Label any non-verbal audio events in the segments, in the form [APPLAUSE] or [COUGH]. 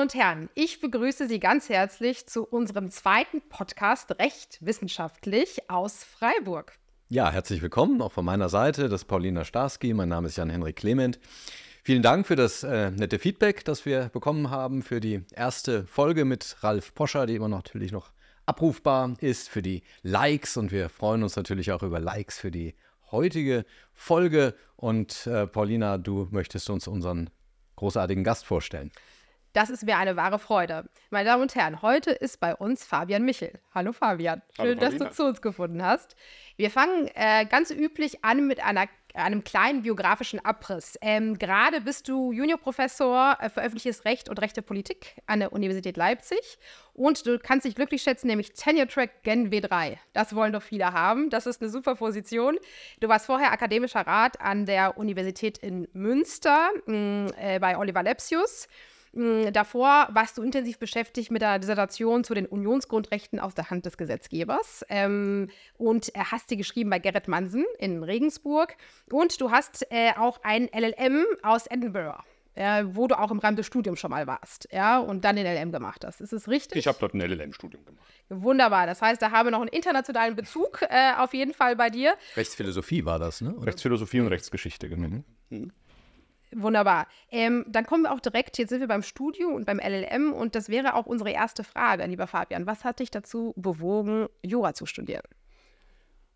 Damen und Herren, ich begrüße Sie ganz herzlich zu unserem zweiten Podcast Recht wissenschaftlich aus Freiburg. Ja, herzlich willkommen auch von meiner Seite. Das ist Paulina Starski. Mein Name ist Jan-Henrik Clement. Vielen Dank für das äh, nette Feedback, das wir bekommen haben für die erste Folge mit Ralf Poscher, die immer natürlich noch abrufbar ist, für die Likes und wir freuen uns natürlich auch über Likes für die heutige Folge. Und äh, Paulina, du möchtest uns unseren großartigen Gast vorstellen. Das ist mir eine wahre Freude. Meine Damen und Herren, heute ist bei uns Fabian Michel. Hallo Fabian, schön, Hallo, dass du zu uns gefunden hast. Wir fangen äh, ganz üblich an mit einer, einem kleinen biografischen Abriss. Ähm, Gerade bist du Juniorprofessor äh, für öffentliches Recht und rechte Politik an der Universität Leipzig und du kannst dich glücklich schätzen, nämlich Tenure Track Gen W3. Das wollen doch viele haben. Das ist eine super Position. Du warst vorher akademischer Rat an der Universität in Münster mh, mm, äh, bei Oliver Lepsius. Davor warst du intensiv beschäftigt mit der Dissertation zu den Unionsgrundrechten aus der Hand des Gesetzgebers ähm, und hast sie geschrieben bei Gerrit Mansen in Regensburg und du hast äh, auch ein LLM aus Edinburgh. Äh, wo du auch im Rahmen des Studiums schon mal warst, ja, und dann den LLM gemacht hast. Ist es richtig? Ich habe dort ein LLM-Studium gemacht. Wunderbar. Das heißt, da haben wir noch einen internationalen Bezug äh, auf jeden Fall bei dir. Rechtsphilosophie war das, ne? Oder? Rechtsphilosophie und Rechtsgeschichte, genau. Mhm. Wunderbar. Ähm, dann kommen wir auch direkt, jetzt sind wir beim Studium und beim LLM und das wäre auch unsere erste Frage, lieber Fabian. Was hat dich dazu bewogen, Jura zu studieren?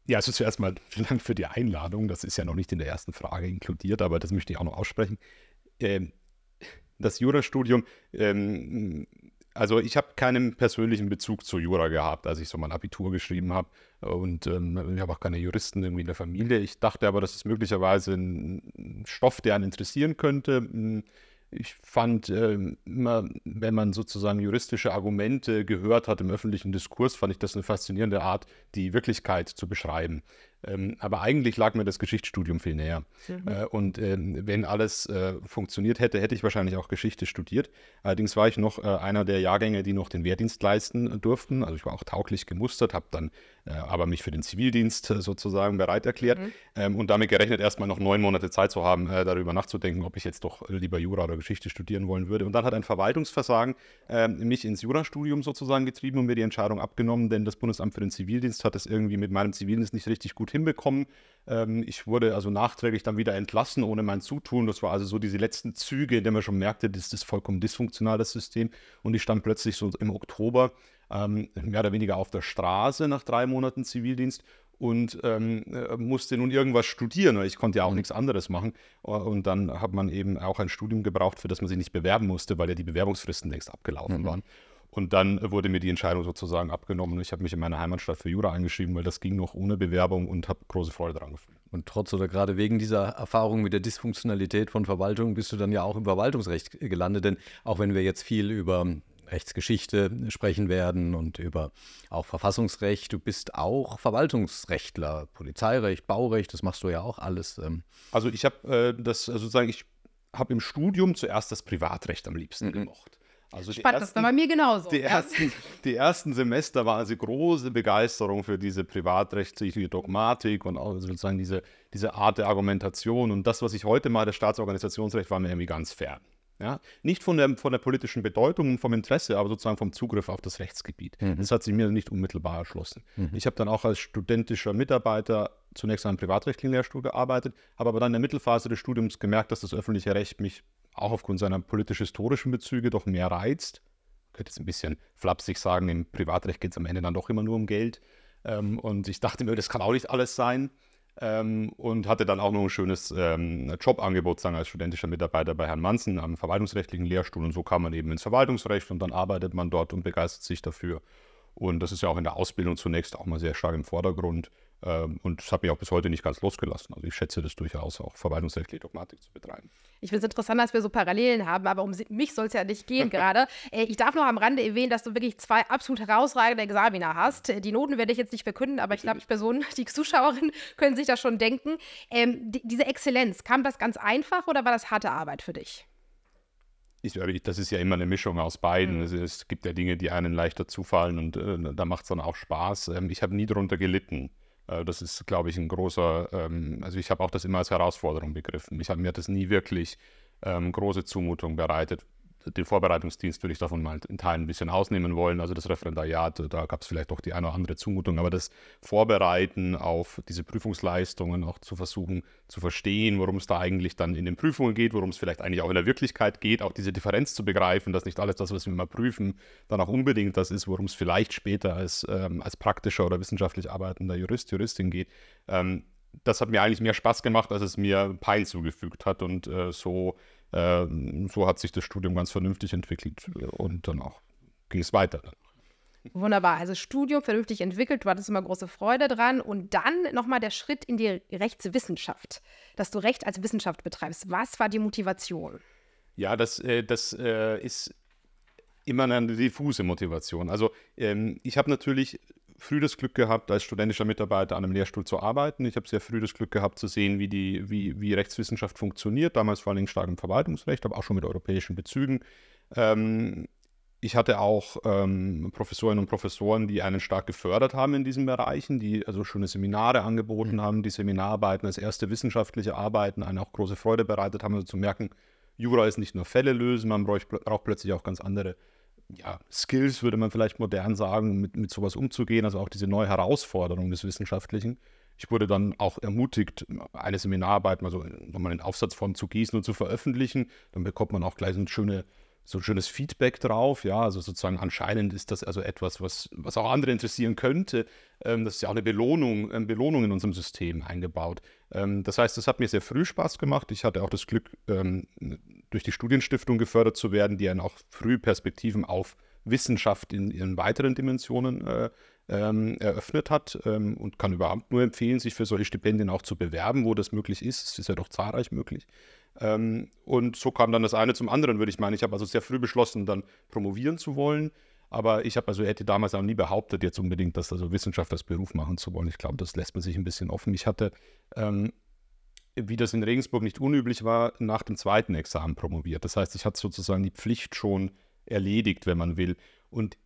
Ja, also zuerst mal vielen Dank für die Einladung. Das ist ja noch nicht in der ersten Frage inkludiert, aber das möchte ich auch noch aussprechen. Ähm, das Jurastudium ähm, also ich habe keinen persönlichen Bezug zu Jura gehabt, als ich so mein Abitur geschrieben habe. Und ähm, ich habe auch keine Juristen irgendwie in der Familie. Ich dachte aber, das ist möglicherweise ein Stoff, der einen interessieren könnte. Hm, ich fand äh, immer, wenn man sozusagen juristische Argumente gehört hat im öffentlichen Diskurs, fand ich das eine faszinierende Art, die Wirklichkeit zu beschreiben. Ähm, aber eigentlich lag mir das Geschichtsstudium viel näher. Mhm. Äh, und äh, wenn alles äh, funktioniert hätte, hätte ich wahrscheinlich auch Geschichte studiert. Allerdings war ich noch äh, einer der Jahrgänge, die noch den Wehrdienst leisten durften. Also ich war auch tauglich gemustert, habe dann äh, aber mich für den Zivildienst äh, sozusagen bereit erklärt mhm. ähm, und damit gerechnet, erstmal noch neun Monate Zeit zu haben, darüber nachzudenken, ob ich jetzt doch lieber Jura oder Geschichte studieren wollen würde. Und dann hat ein Verwaltungsversagen ähm, mich ins Jurastudium sozusagen getrieben und mir die Entscheidung abgenommen, denn das Bundesamt für den Zivildienst hat es irgendwie mit meinem Zivildienst nicht richtig gut hinbekommen. Ähm, ich wurde also nachträglich dann wieder entlassen ohne mein Zutun. Das war also so diese letzten Züge, in denen man schon merkte, das ist vollkommen dysfunktional, das System. Und ich stand plötzlich so im Oktober ähm, mehr oder weniger auf der Straße nach drei Monaten Zivildienst und ähm, äh, musste nun irgendwas studieren, ich konnte ja auch nichts anderes machen. Und dann hat man eben auch ein Studium gebraucht, für das man sich nicht bewerben musste, weil ja die Bewerbungsfristen längst abgelaufen mhm. waren. Und dann wurde mir die Entscheidung sozusagen abgenommen. Ich habe mich in meiner Heimatstadt für Jura eingeschrieben, weil das ging noch ohne Bewerbung und habe große Freude daran gefühlt. Und trotz oder gerade wegen dieser Erfahrung mit der Dysfunktionalität von Verwaltung bist du dann ja auch im Verwaltungsrecht gelandet. Denn auch wenn wir jetzt viel über Rechtsgeschichte sprechen werden und über auch Verfassungsrecht. Du bist auch Verwaltungsrechtler, Polizeirecht, Baurecht, das machst du ja auch alles. Ähm. Also ich habe äh, das sozusagen, ich habe im Studium zuerst das Privatrecht am liebsten mhm. gemocht. Also Spannend, ersten, das war bei mir genauso. Die ersten, die ersten Semester war also große Begeisterung für diese privatrechtliche Dogmatik und auch sozusagen diese, diese Art der Argumentation. Und das, was ich heute mal das Staatsorganisationsrecht, war mir irgendwie ganz fern. Ja? Nicht von der, von der politischen Bedeutung und vom Interesse, aber sozusagen vom Zugriff auf das Rechtsgebiet. Mhm. Das hat sich mir nicht unmittelbar erschlossen. Mhm. Ich habe dann auch als studentischer Mitarbeiter zunächst an einem privatrechtlichen Lehrstuhl gearbeitet, habe aber dann in der Mittelphase des Studiums gemerkt, dass das öffentliche Recht mich auch aufgrund seiner politisch-historischen Bezüge doch mehr reizt. Ich könnte jetzt ein bisschen flapsig sagen, im Privatrecht geht es am Ende dann doch immer nur um Geld. Ähm, und ich dachte mir, das kann auch nicht alles sein. Ähm, und hatte dann auch noch ein schönes ähm, Jobangebot sagen, als studentischer Mitarbeiter bei Herrn Manzen am verwaltungsrechtlichen Lehrstuhl. Und so kam man eben ins Verwaltungsrecht und dann arbeitet man dort und begeistert sich dafür. Und das ist ja auch in der Ausbildung zunächst auch mal sehr stark im Vordergrund. Ähm, und das hat mich auch bis heute nicht ganz losgelassen. Also ich schätze das durchaus auch, verwaltungsrechtliche Dogmatik zu betreiben. Ich finde es interessant, dass wir so Parallelen haben, aber um mich soll es ja nicht gehen [LAUGHS] gerade. Äh, ich darf noch am Rande erwähnen, dass du wirklich zwei absolut herausragende Examiner hast. Die Noten werde ich jetzt nicht verkünden, aber ich glaube, die Personen, [LAUGHS] die Zuschauerinnen können sich das schon denken. Ähm, die, diese Exzellenz, kam das ganz einfach oder war das harte Arbeit für dich? Ich, das ist ja immer eine Mischung aus beiden. Mhm. Es, es, gibt ja Dinge, die einen leichter zufallen und äh, da macht es dann auch Spaß. Ähm, ich habe nie darunter gelitten. Äh, das ist, glaube ich, ein großer, ähm, also ich habe auch das immer als Herausforderung begriffen. Ich habe mir das nie wirklich ähm, große Zumutung bereitet. Den Vorbereitungsdienst würde ich davon mal in Teilen ein bisschen ausnehmen wollen. Also das Referendariat, da gab es vielleicht doch die eine oder andere Zumutung, aber das Vorbereiten auf diese Prüfungsleistungen auch zu versuchen zu verstehen, worum es da eigentlich dann in den Prüfungen geht, worum es vielleicht eigentlich auch in der Wirklichkeit geht, auch diese Differenz zu begreifen, dass nicht alles das, was wir mal prüfen, dann auch unbedingt das ist, worum es vielleicht später als, ähm, als praktischer oder wissenschaftlich arbeitender Jurist, Juristin geht. Ähm, das hat mir eigentlich mehr Spaß gemacht, als es mir Pein zugefügt hat und äh, so so hat sich das Studium ganz vernünftig entwickelt und dann auch ging es weiter. Wunderbar. Also Studium vernünftig entwickelt, du hattest immer große Freude dran. Und dann nochmal der Schritt in die Rechtswissenschaft, dass du Recht als Wissenschaft betreibst. Was war die Motivation? Ja, das, äh, das äh, ist immer eine diffuse Motivation. Also ähm, ich habe natürlich früh das Glück gehabt, als studentischer Mitarbeiter an einem Lehrstuhl zu arbeiten. Ich habe sehr früh das Glück gehabt zu sehen, wie, die, wie, wie Rechtswissenschaft funktioniert, damals vor allem stark im Verwaltungsrecht, aber auch schon mit europäischen Bezügen. Ähm, ich hatte auch ähm, Professorinnen und Professoren, die einen stark gefördert haben in diesen Bereichen, die also schöne Seminare angeboten mhm. haben, die Seminararbeiten als erste wissenschaftliche Arbeiten eine auch große Freude bereitet haben, also zu merken, Jura ist nicht nur Fälle lösen, man braucht, braucht plötzlich auch ganz andere ja, Skills, würde man vielleicht modern sagen, mit, mit sowas umzugehen, also auch diese neue Herausforderung des Wissenschaftlichen. Ich wurde dann auch ermutigt, eine Seminararbeit mal so nochmal in Aufsatzform zu gießen und zu veröffentlichen. Dann bekommt man auch gleich so, schöne, so ein schönes Feedback drauf. Ja, also sozusagen anscheinend ist das also etwas, was, was auch andere interessieren könnte. Ähm, das ist ja auch eine Belohnung, eine Belohnung in unserem System eingebaut. Ähm, das heißt, das hat mir sehr früh Spaß gemacht. Ich hatte auch das Glück, ähm, durch die Studienstiftung gefördert zu werden, die einen auch früh Perspektiven auf Wissenschaft in ihren weiteren Dimensionen äh, ähm, eröffnet hat ähm, und kann überhaupt nur empfehlen, sich für solche Stipendien auch zu bewerben, wo das möglich ist. Es ist ja doch zahlreich möglich. Ähm, und so kam dann das eine zum anderen, würde ich meinen. Ich habe also sehr früh beschlossen, dann promovieren zu wollen. Aber ich habe also hätte damals auch nie behauptet, jetzt unbedingt das also Wissenschaft als Beruf machen zu wollen. Ich glaube, das lässt man sich ein bisschen offen. Ich hatte ähm, wie das in Regensburg nicht unüblich war, nach dem zweiten Examen promoviert. Das heißt, ich hatte sozusagen die Pflicht schon erledigt, wenn man will. Und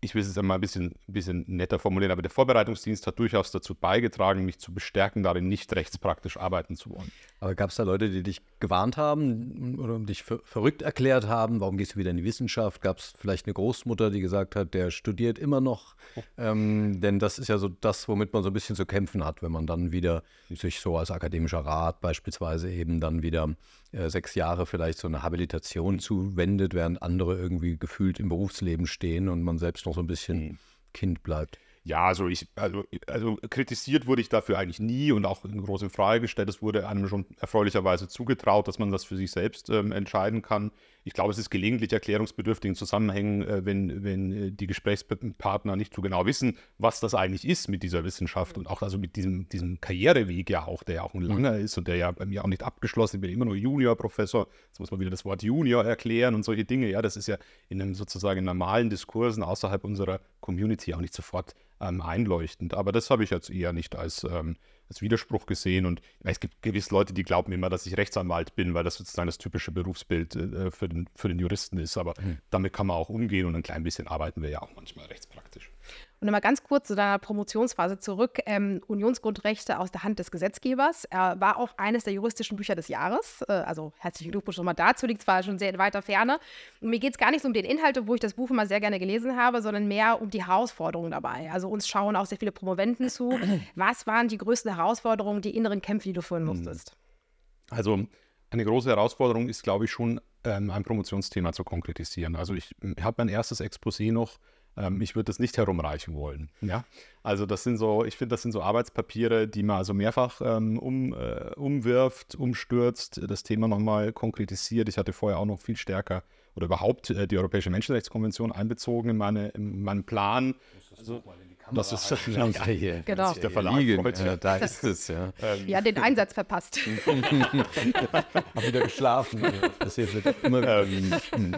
ich will es jetzt einmal ein bisschen, bisschen netter formulieren, aber der Vorbereitungsdienst hat durchaus dazu beigetragen, mich zu bestärken, darin nicht rechtspraktisch arbeiten zu wollen. Aber gab es da Leute, die dich gewarnt haben oder dich ver verrückt erklärt haben? Warum gehst du wieder in die Wissenschaft? Gab es vielleicht eine Großmutter, die gesagt hat, der studiert immer noch? Ähm, denn das ist ja so das, womit man so ein bisschen zu kämpfen hat, wenn man dann wieder sich so als akademischer Rat beispielsweise eben dann wieder äh, sechs Jahre vielleicht so eine Habilitation zuwendet, während andere irgendwie gefühlt im Berufsleben stehen und man selbst noch so ein bisschen mhm. Kind bleibt. Ja, also ich, also, also kritisiert wurde ich dafür eigentlich nie und auch in groß in Frage gestellt. Es wurde einem schon erfreulicherweise zugetraut, dass man das für sich selbst ähm, entscheiden kann. Ich glaube, es ist gelegentlich erklärungsbedürftig in Zusammenhängen, äh, wenn, wenn äh, die Gesprächspartner nicht so genau wissen, was das eigentlich ist mit dieser Wissenschaft und auch also mit diesem, diesem Karriereweg ja auch, der ja auch ein langer ist und der ja bei mir auch nicht abgeschlossen ist. Ich bin immer nur Juniorprofessor. Jetzt muss man wieder das Wort Junior erklären und solche Dinge. Ja, das ist ja in einem sozusagen normalen Diskursen außerhalb unserer Community auch nicht sofort ähm, einleuchtend. Aber das habe ich jetzt eher nicht als ähm, als Widerspruch gesehen. Und es gibt gewiss Leute, die glauben immer, dass ich Rechtsanwalt bin, weil das sozusagen das typische Berufsbild äh, für, den, für den Juristen ist. Aber mhm. damit kann man auch umgehen und ein klein bisschen arbeiten wir ja auch manchmal rechtspraktisch. Und nochmal ganz kurz zu deiner Promotionsphase zurück. Ähm, Unionsgrundrechte aus der Hand des Gesetzgebers. Er war auch eines der juristischen Bücher des Jahres. Äh, also herzlichen Glückwunsch nochmal dazu, liegt zwar schon sehr in weiter Ferne. Und mir geht es gar nicht so um den Inhalt, wo ich das Buch immer sehr gerne gelesen habe, sondern mehr um die Herausforderungen dabei. Also uns schauen auch sehr viele Promoventen zu. [CLEARS THROAT] Was waren die größten Herausforderungen, die inneren Kämpfe, die du führen hm. musstest? Also eine große Herausforderung ist, glaube ich, schon ähm, ein Promotionsthema zu konkretisieren. Also ich habe mein erstes Exposé noch ähm, ich würde das nicht herumreichen wollen. Ja? Also das sind so, ich finde, das sind so Arbeitspapiere, die man also mehrfach ähm, um, äh, umwirft, umstürzt, das Thema nochmal konkretisiert. Ich hatte vorher auch noch viel stärker oder überhaupt äh, die Europäische Menschenrechtskonvention einbezogen in, meine, in meinen Plan. Also, das ist [LAUGHS] ja, hier. Genau. Der Verlag ja, da [LAUGHS] ist es, ja. Ähm. Ja, den Einsatz verpasst. [LAUGHS] Hab wieder geschlafen. Das hier wird immer ähm,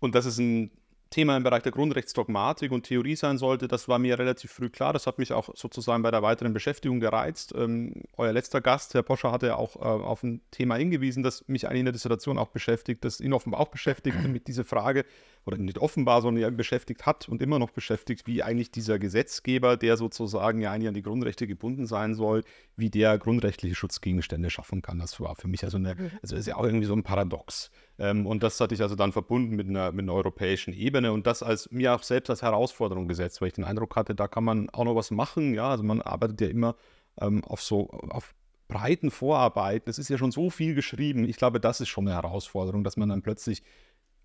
Und das ist ein Thema im Bereich der Grundrechtsdogmatik und Theorie sein sollte, das war mir relativ früh klar. Das hat mich auch sozusagen bei der weiteren Beschäftigung gereizt. Ähm, euer letzter Gast, Herr Poscher, hatte ja auch äh, auf ein Thema hingewiesen, das mich eigentlich in der Dissertation auch beschäftigt, das ihn offenbar auch beschäftigt mit dieser Frage, oder nicht offenbar, sondern ja beschäftigt hat und immer noch beschäftigt, wie eigentlich dieser Gesetzgeber, der sozusagen ja eigentlich an die Grundrechte gebunden sein soll, wie der grundrechtliche Schutzgegenstände schaffen kann. Das war für mich also eine, mhm. also ist ja auch irgendwie so ein Paradox. Ähm, und das hatte ich also dann verbunden mit einer, mit einer europäischen Ebene und das als mir auch selbst als Herausforderung gesetzt, weil ich den Eindruck hatte, da kann man auch noch was machen. Ja, also man arbeitet ja immer ähm, auf so, auf breiten Vorarbeiten. Es ist ja schon so viel geschrieben. Ich glaube, das ist schon eine Herausforderung, dass man dann plötzlich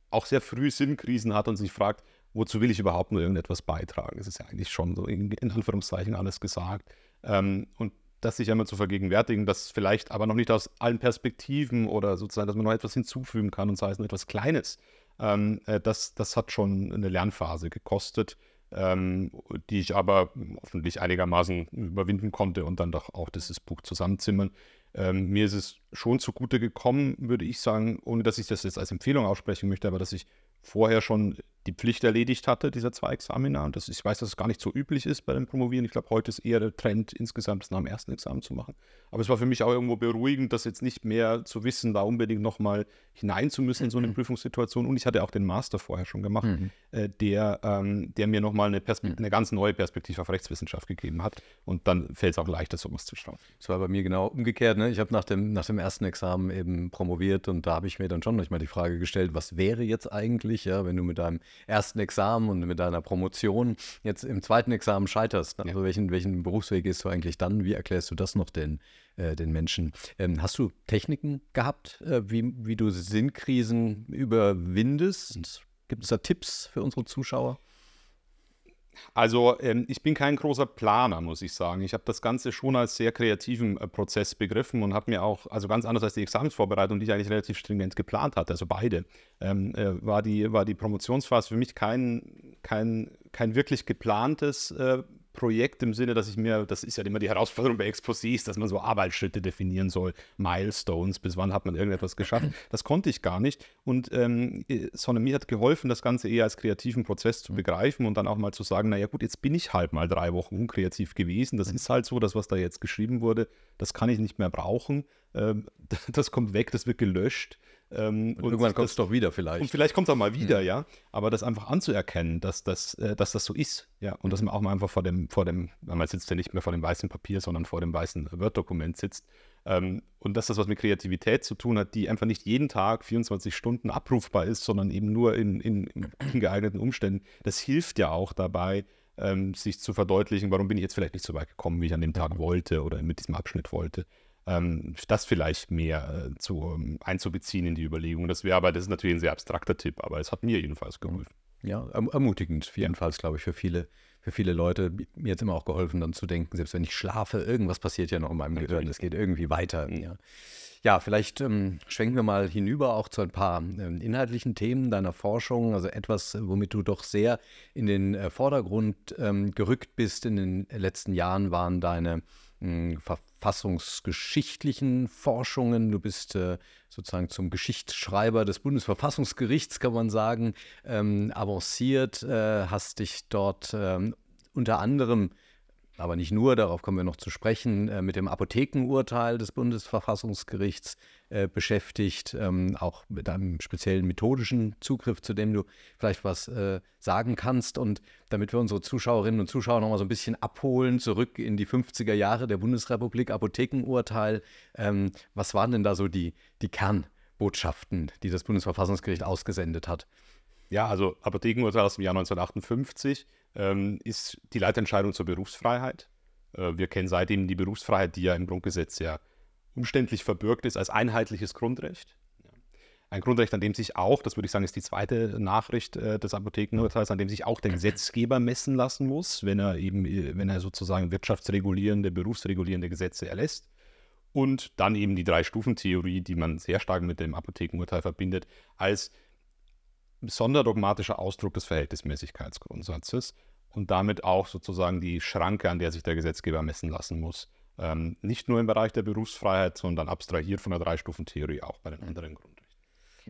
auch sehr früh Sinnkrisen hat und sich fragt, wozu will ich überhaupt nur irgendetwas beitragen? Das ist ja eigentlich schon so in, in Anführungszeichen alles gesagt. Ähm, und das sich einmal zu vergegenwärtigen, dass vielleicht aber noch nicht aus allen Perspektiven oder sozusagen, dass man noch etwas hinzufügen kann und sei es nur etwas Kleines, ähm, äh, das, das hat schon eine Lernphase gekostet, ähm, die ich aber hoffentlich einigermaßen überwinden konnte und dann doch auch dieses Buch zusammenzimmern. Ähm, mir ist es schon zugute gekommen, würde ich sagen, ohne dass ich das jetzt als Empfehlung aussprechen möchte, aber dass ich vorher schon die Pflicht erledigt hatte, dieser zwei Examina. Und das, ich weiß, dass es gar nicht so üblich ist bei dem Promovieren. Ich glaube, heute ist eher der Trend, insgesamt das nach dem ersten Examen zu machen. Aber es war für mich auch irgendwo beruhigend, das jetzt nicht mehr zu wissen, da unbedingt nochmal hinein zu müssen in so eine. [CLEARS THROAT] Prüfungssituation. Und ich hatte auch den Master vorher schon gemacht, mhm. äh, der, ähm, der mir nochmal eine, mhm. eine ganz neue Perspektive auf Rechtswissenschaft gegeben hat. Und dann fällt es auch leichter, sowas zu schauen. Das war bei mir genau umgekehrt. Ne? Ich habe nach dem, nach dem ersten Examen eben promoviert und da habe ich mir dann schon manchmal die Frage gestellt, was wäre jetzt eigentlich, ja, wenn du mit deinem ersten Examen und mit deiner Promotion jetzt im zweiten Examen scheiterst. Also ja. welchen, welchen Berufsweg gehst du eigentlich dann? Wie erklärst du das noch den, äh, den Menschen? Ähm, hast du Techniken gehabt, äh, wie, wie du Sinnkrisen überwindest? Gibt es da Tipps für unsere Zuschauer? Also ähm, ich bin kein großer Planer, muss ich sagen. Ich habe das Ganze schon als sehr kreativen äh, Prozess begriffen und habe mir auch, also ganz anders als die Examensvorbereitung, die ich eigentlich relativ stringent geplant hatte, also beide, ähm, äh, war, die, war die Promotionsphase für mich kein, kein, kein wirklich geplantes äh, Projekt im Sinne, dass ich mir, das ist ja immer die Herausforderung bei Exposés, dass man so Arbeitsschritte definieren soll, Milestones, bis wann hat man irgendetwas geschafft. [LAUGHS] Das konnte ich gar nicht. Und ähm, sondern mir hat geholfen, das Ganze eher als kreativen Prozess zu begreifen und dann auch mal zu sagen, naja gut, jetzt bin ich halt mal drei Wochen unkreativ gewesen. Das ist halt so, das, was da jetzt geschrieben wurde, das kann ich nicht mehr brauchen. Ähm, [LAUGHS] das kommt weg, das wird gelöscht. Ähm, und, und, irgendwann kommt es doch wieder vielleicht. Und vielleicht kommt es auch mal wieder, mhm. ja. Aber das einfach anzuerkennen, dass das, äh, dass das so ist, ja. Und dass man auch mal einfach vor dem, vor dem, man sitzt ja nicht mehr vor dem weißen Papier, sondern vor dem weißen Word-Dokument sitzt. Ähm, und dass das was mit Kreativität zu tun hat, die einfach nicht jeden Tag 24 Stunden abrufbar ist, sondern eben nur in, in, in geeigneten Umständen. Das hilft ja auch dabei, ähm, sich zu verdeutlichen, warum bin ich jetzt vielleicht nicht so weit gekommen, wie ich an dem Tag wollte oder mit diesem Abschnitt wollte ähm, das vielleicht mehr äh, zu, ähm, einzubeziehen in die Überlegung. Das wäre aber, das ist natürlich ein sehr abstrakter Tipp, aber es hat mir jedenfalls geholfen. Ja, erm ermutigend, jedenfalls, glaube ich, für viele, für viele Leute. Mir hat es immer auch geholfen, dann zu denken, selbst wenn ich schlafe, irgendwas passiert ja noch in meinem natürlich. Gehirn, es geht irgendwie weiter. Mhm. Ja. Ja, vielleicht ähm, schwenken wir mal hinüber auch zu ein paar ähm, inhaltlichen Themen deiner Forschung. Also etwas, womit du doch sehr in den äh, Vordergrund ähm, gerückt bist in den letzten Jahren, waren deine hm, verfassungsgeschichtlichen Forschungen. Du bist äh, sozusagen zum Geschichtsschreiber des Bundesverfassungsgerichts, kann man sagen, ähm, avanciert, äh, hast dich dort ähm, unter anderem aber nicht nur, darauf kommen wir noch zu sprechen, äh, mit dem Apothekenurteil des Bundesverfassungsgerichts äh, beschäftigt, ähm, auch mit einem speziellen methodischen Zugriff, zu dem du vielleicht was äh, sagen kannst. Und damit wir unsere Zuschauerinnen und Zuschauer nochmal so ein bisschen abholen, zurück in die 50er Jahre der Bundesrepublik, Apothekenurteil, ähm, was waren denn da so die, die Kernbotschaften, die das Bundesverfassungsgericht ausgesendet hat? Ja, also Apothekenurteil aus dem Jahr 1958 ähm, ist die Leitentscheidung zur Berufsfreiheit. Äh, wir kennen seitdem die Berufsfreiheit, die ja im Grundgesetz sehr umständlich verbürgt ist, als einheitliches Grundrecht. Ein Grundrecht, an dem sich auch, das würde ich sagen, ist die zweite Nachricht äh, des Apothekenurteils, an dem sich auch der Gesetzgeber messen lassen muss, wenn er eben, äh, wenn er sozusagen wirtschaftsregulierende, berufsregulierende Gesetze erlässt. Und dann eben die Drei-Stufen-Theorie, die man sehr stark mit dem Apothekenurteil verbindet, als sonderdogmatischer Ausdruck des Verhältnismäßigkeitsgrundsatzes und damit auch sozusagen die Schranke, an der sich der Gesetzgeber messen lassen muss. Ähm, nicht nur im Bereich der Berufsfreiheit, sondern abstrahiert von der Drei-Stufen-Theorie auch bei den anderen Grundrechten.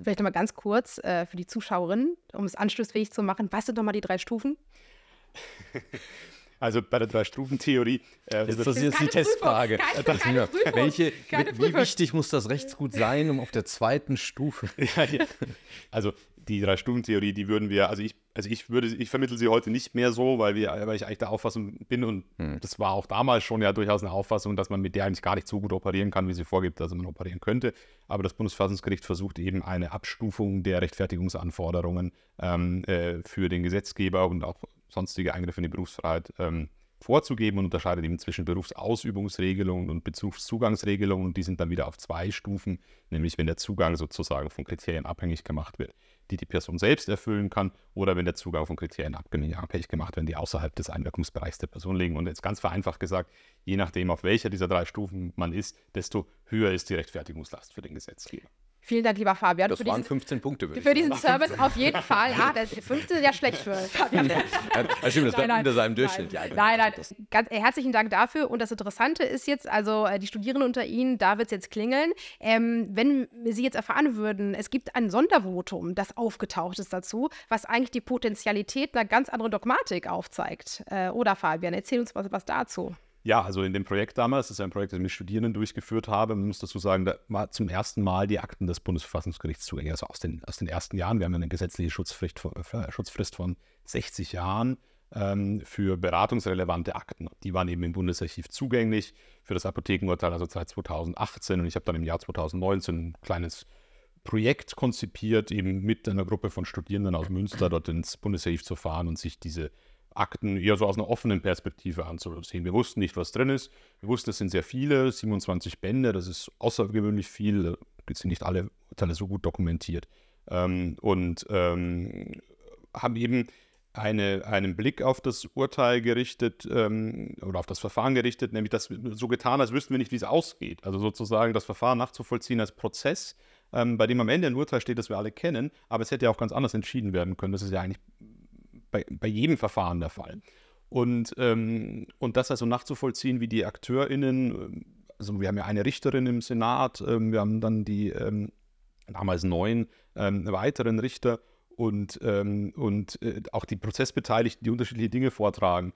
Vielleicht nochmal ganz kurz äh, für die Zuschauerinnen, um es anschlussfähig zu machen. Was sind nochmal die drei Stufen? [LAUGHS] Also bei der Drei-Stufen-Theorie. Äh, das, ist jetzt die Testfrage. Keine, keine Welche, wie wichtig muss das Rechtsgut sein, um auf der zweiten Stufe? [LAUGHS] ja, ja. Also die Drei-Stufen-Theorie, die würden wir, also ich, also ich würde, ich vermittle sie heute nicht mehr so, weil, wir, weil ich eigentlich der Auffassung bin und hm. das war auch damals schon ja durchaus eine Auffassung, dass man mit der eigentlich gar nicht so gut operieren kann, wie sie vorgibt, dass man operieren könnte. Aber das Bundesverfassungsgericht versucht eben eine Abstufung der Rechtfertigungsanforderungen ähm, äh, für den Gesetzgeber und auch sonstige Eingriffe in die Berufsfreiheit ähm, vorzugeben und unterscheidet eben zwischen Berufsausübungsregelungen und Bezugszugangsregelungen. Und die sind dann wieder auf zwei Stufen, nämlich wenn der Zugang sozusagen von Kriterien abhängig gemacht wird, die die Person selbst erfüllen kann, oder wenn der Zugang von Kriterien abhängig gemacht wird, die außerhalb des Einwirkungsbereichs der Person liegen. Und jetzt ganz vereinfacht gesagt, je nachdem, auf welcher dieser drei Stufen man ist, desto höher ist die Rechtfertigungslast für den Gesetzgeber. Vielen Dank, lieber Fabian. Das waren diesen, 15 Punkte. Für diesen Service auf jeden Fall. Ah, das 15 ist ja schlecht für [LAUGHS] Fabian. ja, stimmt, das bleibt unter seinem Durchschnitt. Nein, nein, nein. Ganz, äh, herzlichen Dank dafür. Und das Interessante ist jetzt, also äh, die Studierenden unter Ihnen, da wird es jetzt klingeln. Ähm, wenn Sie jetzt erfahren würden, es gibt ein Sondervotum, das aufgetaucht ist dazu, was eigentlich die Potentialität einer ganz anderen Dogmatik aufzeigt. Äh, oder Fabian, erzähl uns was, was dazu. Ja, also in dem Projekt damals, das ist ein Projekt, das ich mit Studierenden durchgeführt habe, man muss dazu sagen, da war zum ersten Mal die Akten des Bundesverfassungsgerichts zugänglich, also aus den, aus den ersten Jahren. Wir haben eine gesetzliche Schutzfrist von, äh, Schutzfrist von 60 Jahren ähm, für beratungsrelevante Akten. Die waren eben im Bundesarchiv zugänglich für das Apothekenurteil, also seit 2018. Und ich habe dann im Jahr 2019 ein kleines Projekt konzipiert, eben mit einer Gruppe von Studierenden aus Münster dort ins Bundesarchiv zu fahren und sich diese Akten eher so aus einer offenen Perspektive anzusehen. Wir wussten nicht, was drin ist. Wir wussten, es sind sehr viele, 27 Bände, das ist außergewöhnlich viel. Da sind nicht alle Urteile so gut dokumentiert. Ähm, und ähm, haben eben eine, einen Blick auf das Urteil gerichtet ähm, oder auf das Verfahren gerichtet, nämlich das so getan, als wüssten wir nicht, wie es ausgeht. Also sozusagen das Verfahren nachzuvollziehen als Prozess, ähm, bei dem am Ende ein Urteil steht, das wir alle kennen, aber es hätte ja auch ganz anders entschieden werden können. Das ist ja eigentlich bei, bei jedem Verfahren der Fall. Und, ähm, und das also nachzuvollziehen, wie die AkteurInnen, ähm, also wir haben ja eine Richterin im Senat, ähm, wir haben dann die ähm, damals neun ähm, weiteren Richter und, ähm, und äh, auch die Prozessbeteiligten, die unterschiedliche Dinge vortragen.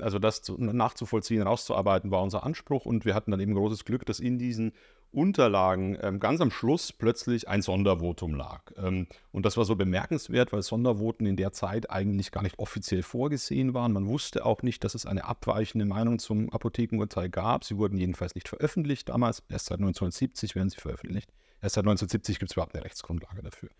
also das zu, nachzuvollziehen, rauszuarbeiten, war unser Anspruch und wir hatten dann eben großes Glück, dass in diesen Unterlagen ähm, ganz am Schluss plötzlich ein Sondervotum lag. Ähm, und das war so bemerkenswert, weil Sondervoten in der Zeit eigentlich gar nicht offiziell vorgesehen waren. Man wusste auch nicht, dass es eine abweichende Meinung zum Apothekenurteil gab. Sie wurden jedenfalls nicht veröffentlicht damals. Erst seit 1970 werden sie veröffentlicht. Erst seit 1970 gibt es überhaupt eine Rechtsgrundlage dafür.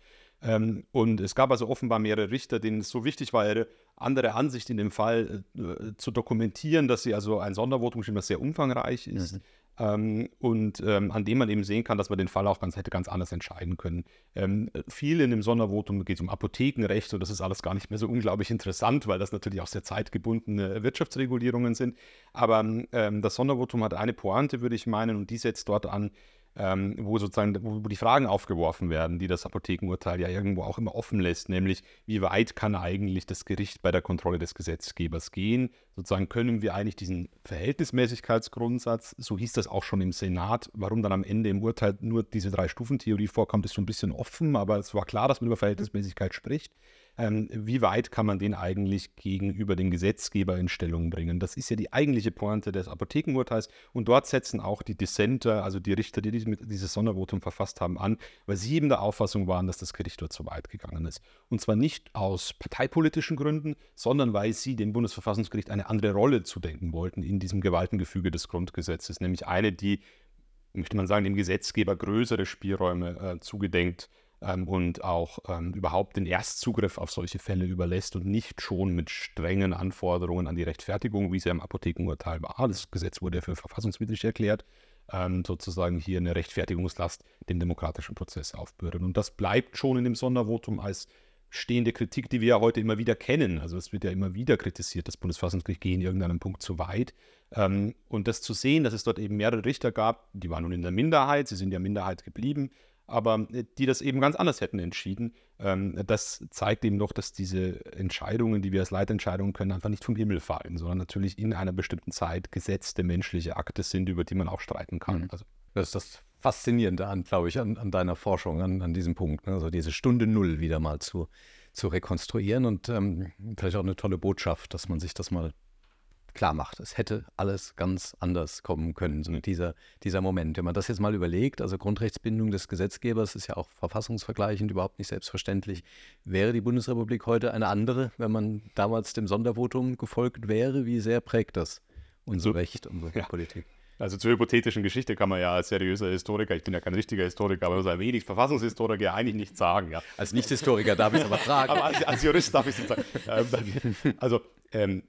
Ähm, und es gab also offenbar mehrere Richter, denen es so wichtig war, ihre andere Ansicht in dem Fall äh, zu dokumentieren, dass sie also ein Sondervotum das sehr umfangreich ist. Mhm ähm, und ähm, an dem man eben sehen kann, dass man den Fall auch ganz hätte ganz anders entscheiden können. Ähm, viel in dem Sondervotum geht es um Apothekenrecht und das ist alles gar nicht mehr so unglaublich interessant, weil das natürlich auch sehr zeitgebundene Wirtschaftsregulierungen sind. Aber ähm, das Sondervotum hat eine Pointe, würde ich meinen, und die setzt dort an, ähm, wo sozusagen wo, die Fragen aufgeworfen werden, die das Apothekenurteil ja irgendwo auch immer offen lässt, nämlich wie weit kann eigentlich das Gericht bei der Kontrolle des Gesetzgebers gehen? Sozusagen können wir eigentlich diesen Verhältnismäßigkeitsgrundsatz, so hieß das auch schon im Senat, warum dann am Ende im Urteil nur diese Drei-Stufen-Theorie vorkommt, ist so ein bisschen offen, aber es war klar, dass man über Verhältnismäßigkeit spricht ähm, wie weit kann man den eigentlich gegenüber dem Gesetzgeber in Stellung bringen. Das ist ja die eigentliche Pointe des Apothekenurteils und dort setzen auch die Dissenter, also die Richter, die dieses Sondervotum verfasst haben, an, weil sie eben der Auffassung waren, dass das Gericht dort zu weit gegangen ist. Und zwar nicht aus parteipolitischen Gründen, sondern weil sie dem Bundesverfassungsgericht eine andere Rolle zudenken wollten in diesem Gewaltengefüge des Grundgesetzes, nämlich eine, die möchte man sagen, dem Gesetzgeber größere Spielräume äh, zugedenkt ähm, und auch ähm, überhaupt den Erstzugriff auf solche Fälle überlässt und nicht schon mit strengen Anforderungen an die Rechtfertigung, wie ja im Apothekenurteil war. Das Gesetz wurde für verfassungswidrig erklärt, ähm, sozusagen hier eine Rechtfertigungslast dem demokratischen Prozess aufbürden. Und das bleibt schon in dem Sondervotum als stehende Kritik, die wir ja heute immer wieder kennen. Also es wird ja immer wieder kritisiert, das Bundesverfassungsgericht gehe in irgendeinem Punkt zu weit. Ähm, und das zu sehen, dass es dort eben mehrere Richter gab, die waren nun in der Minderheit, sie sind ja Minderheit geblieben, aber äh, die das eben ganz anders hätten entschieden. Ähm, das zeigt eben doch, dass diese Entscheidungen, die wir als Leitentscheidungen können, einfach nicht vom Himmel fallen, sondern natürlich in einer bestimmten Zeit gesetzte menschliche Akte sind, über die man auch streiten kann. Mhm. Also das ist das Faszinierende an, glaube ich, an, an, deiner Forschung, an, an diesem Punkt. Ne? Also diese Stunde Null wieder mal zu, zu rekonstruieren und ähm, vielleicht auch eine tolle Botschaft, dass man sich das mal klar macht. Es hätte alles ganz anders kommen können, so dieser, dieser Moment. Wenn man das jetzt mal überlegt, also Grundrechtsbindung des Gesetzgebers ist ja auch verfassungsvergleichend überhaupt nicht selbstverständlich. Wäre die Bundesrepublik heute eine andere, wenn man damals dem Sondervotum gefolgt wäre? Wie sehr prägt das unser Recht, unsere ja. Politik? Also zur hypothetischen Geschichte kann man ja als seriöser Historiker, ich bin ja kein richtiger Historiker, aber so ein wenig Verfassungshistoriker ja eigentlich nichts sagen. Ja. Als Nicht-Historiker darf ich es aber [LAUGHS] fragen. aber als, als, Jurist darf ich es nicht sagen. Ähm, also ähm,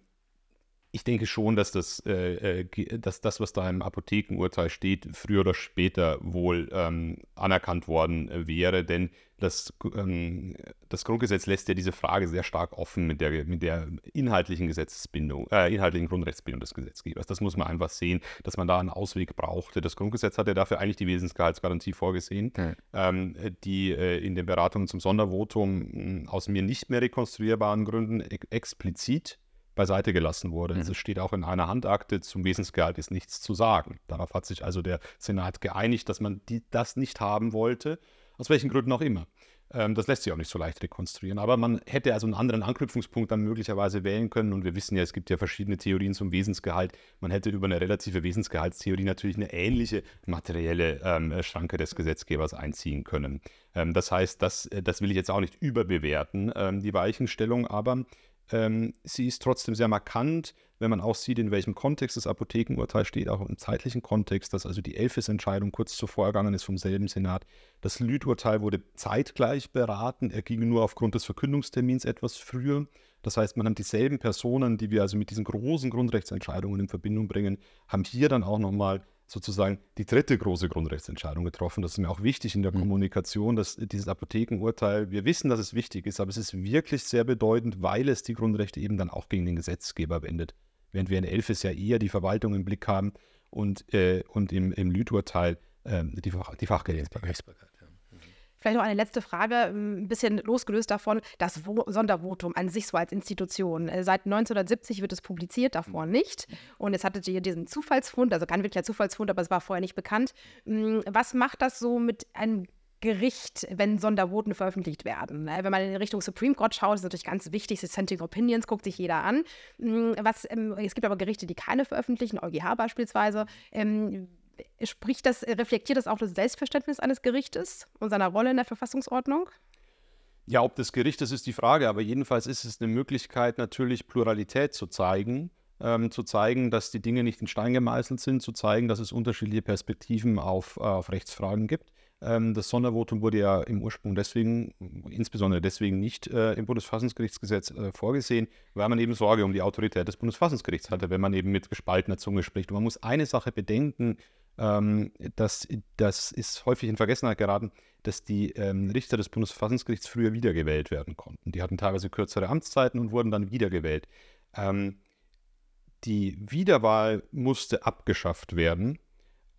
ich denke schon, dass das, äh, äh dass das, was da im Apothekenurteil steht, früher oder später wohl ähm, anerkannt worden äh, wäre, denn das, ähm, das Grundgesetz lässt ja diese Frage sehr stark offen mit der, mit der inhaltlichen Gesetzesbindung, äh, inhaltlichen Grundrechtsbindung des Gesetzgebers. Das muss man einfach sehen, dass man da einen Ausweg brauchte. Das Grundgesetz hat ja dafür eigentlich die Wesensgehaltsgarantie vorgesehen, okay. ähm, die äh, in den Beratungen zum Sondervotum aus mir nicht mehr rekonstruierbaren Gründen explizit beiseite gelassen wurde. Mhm. Es steht auch in einer Handakte, zum Wesensgehalt ist nichts zu sagen. Darauf hat sich also der Senat geeinigt, dass man die, das nicht haben wollte, aus welchen Gründen auch immer. Ähm, das lässt sich auch nicht so leicht rekonstruieren. Aber man hätte also einen anderen Anknüpfungspunkt dann möglicherweise wählen können. Und wir wissen ja, es gibt ja verschiedene Theorien zum Wesensgehalt. Man hätte über eine relative Wesensgehaltstheorie natürlich eine ähnliche materielle ähm, Schranke des Gesetzgebers einziehen können. Ähm, das heißt, das, äh, das will ich jetzt auch nicht überbewerten, ähm, die Weichenstellung, aber ähm, sie ist trotzdem sehr markant, wenn man auch sieht, in welchem Kontext das Apothekenurteil steht, auch im zeitlichen Kontext, dass also die Elfes-Entscheidung kurz zuvor ergangen ist vom selben Senat. Das Lüth-Urteil wurde zeitgleich beraten, er ging nur aufgrund des Verkündungstermins etwas früher. Das heißt, man hat dieselben Personen, die wir also mit diesen großen Grundrechtsentscheidungen in Verbindung bringen, haben hier dann auch nochmal sozusagen die dritte große Grundrechtsentscheidung getroffen. Das ist mir auch wichtig in der mhm. Kommunikation, dass dieses Apothekenurteil, wir wissen, dass es wichtig ist, aber es ist wirklich sehr bedeutend, weil es die Grundrechte eben dann auch gegen den Gesetzgeber wendet. Während wir in Elfes ja eher die Verwaltung im Blick haben und, äh, und im, im Lüth-Urteil äh, die, Fach, die Fachgerichtsbarkeit. Vielleicht noch eine letzte Frage, ähm, ein bisschen losgelöst davon, das Sondervotum an sich so als Institution. Äh, seit 1970 wird es publiziert, davor nicht. Und jetzt hattet ihr diesen Zufallsfund, also kein wirklicher Zufallsfund, aber es war vorher nicht bekannt. Mm, was macht das so mit einem Gericht, wenn Sondervoten veröffentlicht werden. Ne? Wenn man in Richtung Supreme Court schaut, ist natürlich ganz wichtig, Dissenting Opinions guckt sich jeder an. Mm, was, ähm, es gibt aber Gerichte, die keine veröffentlichen, EuGH beispielsweise. Spricht das, reflektiert das auch das Selbstverständnis eines Gerichtes und seiner Rolle in der Verfassungsordnung? Ja, ob des Gerichtes ist die Frage, aber jedenfalls ist es eine Möglichkeit, natürlich Pluralität zu zeigen, ähm, zu zeigen, dass die Dinge nicht in Stein gemeißelt sind, zu zeigen, dass es unterschiedliche Perspektiven auf, äh, auf Rechtsfragen gibt. Ähm, das Sondervotum wurde ja im Ursprung deswegen, insbesondere deswegen nicht äh, im Bundesverfassungsgerichtsgesetz äh, vorgesehen, weil man eben Sorge um die Autorität des Bundesverfassungsgerichts hatte, wenn man eben mit gespaltener Zunge spricht. Und man muss eine Sache bedenken, ähm, das, das ist häufig in Vergessenheit geraten, dass die ähm, Richter des Bundesverfassungsgerichts früher wiedergewählt werden konnten. Die hatten teilweise kürzere Amtszeiten und wurden dann wiedergewählt. Ähm, die Wiederwahl musste abgeschafft werden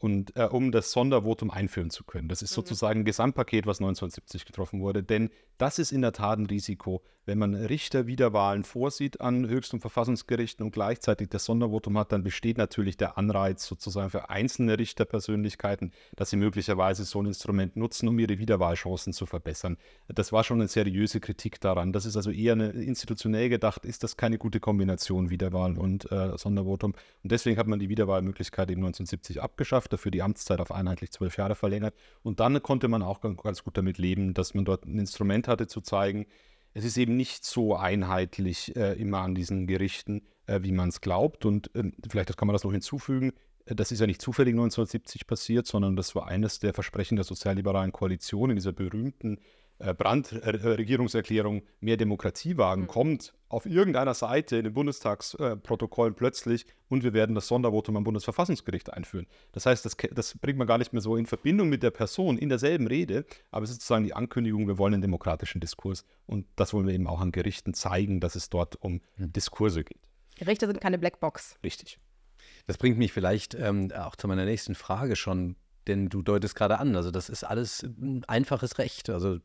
und äh, um das Sondervotum einführen zu können. Das ist mhm. sozusagen ein Gesamtpaket, was 1970 getroffen wurde. Denn das ist in der Tat ein Risiko, wenn man Richterwiederwahlen vorsieht an Höchst- und Verfassungsgerichten und gleichzeitig das Sondervotum hat, dann besteht natürlich der Anreiz sozusagen für einzelne Richterpersönlichkeiten, dass sie möglicherweise so ein Instrument nutzen, um ihre Wiederwahlchancen zu verbessern. Das war schon eine seriöse Kritik daran. Das ist also eher eine, institutionell gedacht, ist das keine gute Kombination Wiederwahl und äh, Sondervotum. Und deswegen hat man die Wiederwahlmöglichkeit eben 1970 abgeschafft, dafür die Amtszeit auf einheitlich zwölf Jahre verlängert. Und dann konnte man auch ganz gut damit leben, dass man dort ein Instrument hatte zu zeigen, es ist eben nicht so einheitlich äh, immer an diesen Gerichten, äh, wie man es glaubt. Und äh, vielleicht kann man das noch hinzufügen. Äh, das ist ja nicht zufällig 1970 passiert, sondern das war eines der Versprechen der sozialliberalen Koalition in dieser berühmten Brandregierungserklärung mehr Demokratie wagen, mhm. kommt auf irgendeiner Seite in den Bundestagsprotokollen plötzlich und wir werden das Sondervotum am Bundesverfassungsgericht einführen. Das heißt, das, das, bringt man gar nicht mehr so in Verbindung mit der Person in derselben Rede, aber es ist sozusagen die Ankündigung, wir wollen einen demokratischen Diskurs und das wollen wir eben auch an Gerichten zeigen, dass es dort um mhm. Diskurse geht. Gerichte sind keine Blackbox. Richtig. Das bringt mich vielleicht ähm, auch zu meiner nächsten Frage schon, denn du deutest gerade an, also das ist alles ein einfaches Recht. Also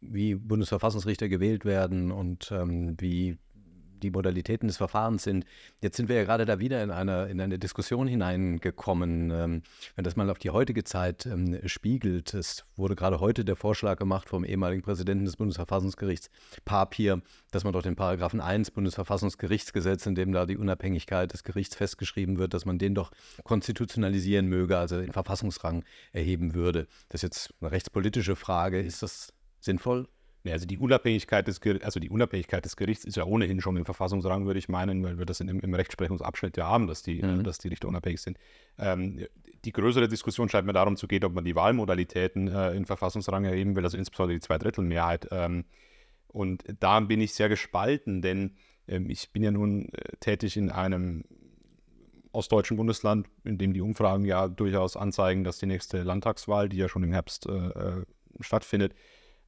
wie Bundesverfassungsrichter gewählt werden und ähm, wie die Modalitäten des Verfahrens sind. Jetzt sind wir ja gerade da wieder in eine, in eine Diskussion hineingekommen. Ähm, wenn das mal auf die heutige Zeit ähm, spiegelt, es wurde gerade heute der Vorschlag gemacht vom ehemaligen Präsidenten des Bundesverfassungsgerichts, Papier, dass man doch den Paragraphen 1 Bundesverfassungsgerichtsgesetz, in dem da die Unabhängigkeit des Gerichts festgeschrieben wird, dass man den doch konstitutionalisieren möge, also den Verfassungsrang erheben würde. Das ist jetzt eine rechtspolitische Frage. Ist das sinnvoll? also die Unabhängigkeit des also die Unabhängigkeit des Gerichts ist ja ohnehin schon im Verfassungsrang, würde ich meinen, weil wir das in, im Rechtsprechungsabschnitt ja haben, dass die, mhm. dass die Richter unabhängig sind. Ähm, die größere Diskussion scheint mir darum zu gehen, ob man die Wahlmodalitäten äh, in Verfassungsrang erheben will, also insbesondere die Zweidrittelmehrheit. Ähm, und da bin ich sehr gespalten, denn ähm, ich bin ja nun äh, tätig in einem ostdeutschen Bundesland, in dem die Umfragen ja durchaus anzeigen, dass die nächste Landtagswahl, die ja schon im Herbst äh, äh stattfindet,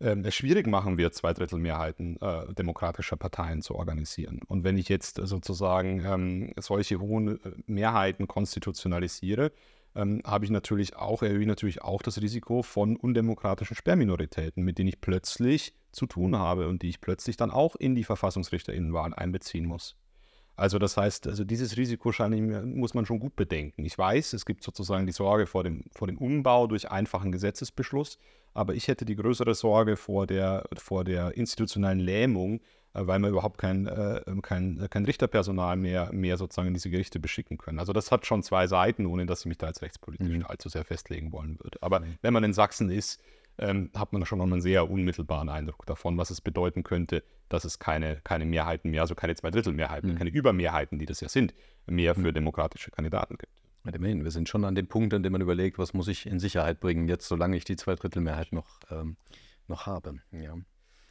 es schwierig machen wird, Zweidrittelmehrheiten äh, demokratischer Parteien zu organisieren. Und wenn ich jetzt sozusagen ähm, solche hohen äh, Mehrheiten konstitutionalisiere, ähm, habe ich natürlich auch, erhöhe ich natürlich auch das Risiko von undemokratischen Sperrminoritäten, mit denen ich plötzlich zu tun habe und die ich plötzlich dann auch in die Verfassungsrichterinnenwahl einbeziehen muss. Also das heißt, also dieses Risiko muss man schon gut bedenken. Ich weiß, es gibt sozusagen die Sorge vor dem, vor dem Umbau durch einfachen Gesetzesbeschluss, aber ich hätte die größere Sorge vor der, vor der institutionellen Lähmung, äh, weil wir überhaupt kein, äh, kein, kein Richterpersonal mehr, mehr sozusagen in diese Gerichte beschicken können. Also das hat schon zwei Seiten, ohne dass ich mich da als rechtspolitisch mhm. allzu sehr festlegen wollen würde. Aber mhm. wenn man in Sachsen ist, ähm, hat man schon noch einen sehr unmittelbaren Eindruck davon, was es bedeuten könnte, dass es keine, keine Mehrheiten mehr, also keine Zweidrittelmehrheiten, mhm. keine Übermehrheiten, die das ja sind, mehr für mhm. demokratische Kandidaten gibt. Immerhin, wir sind schon an dem Punkt, an dem man überlegt, was muss ich in Sicherheit bringen, jetzt solange ich die Zweidrittelmehrheit noch, ähm, noch habe. Ja.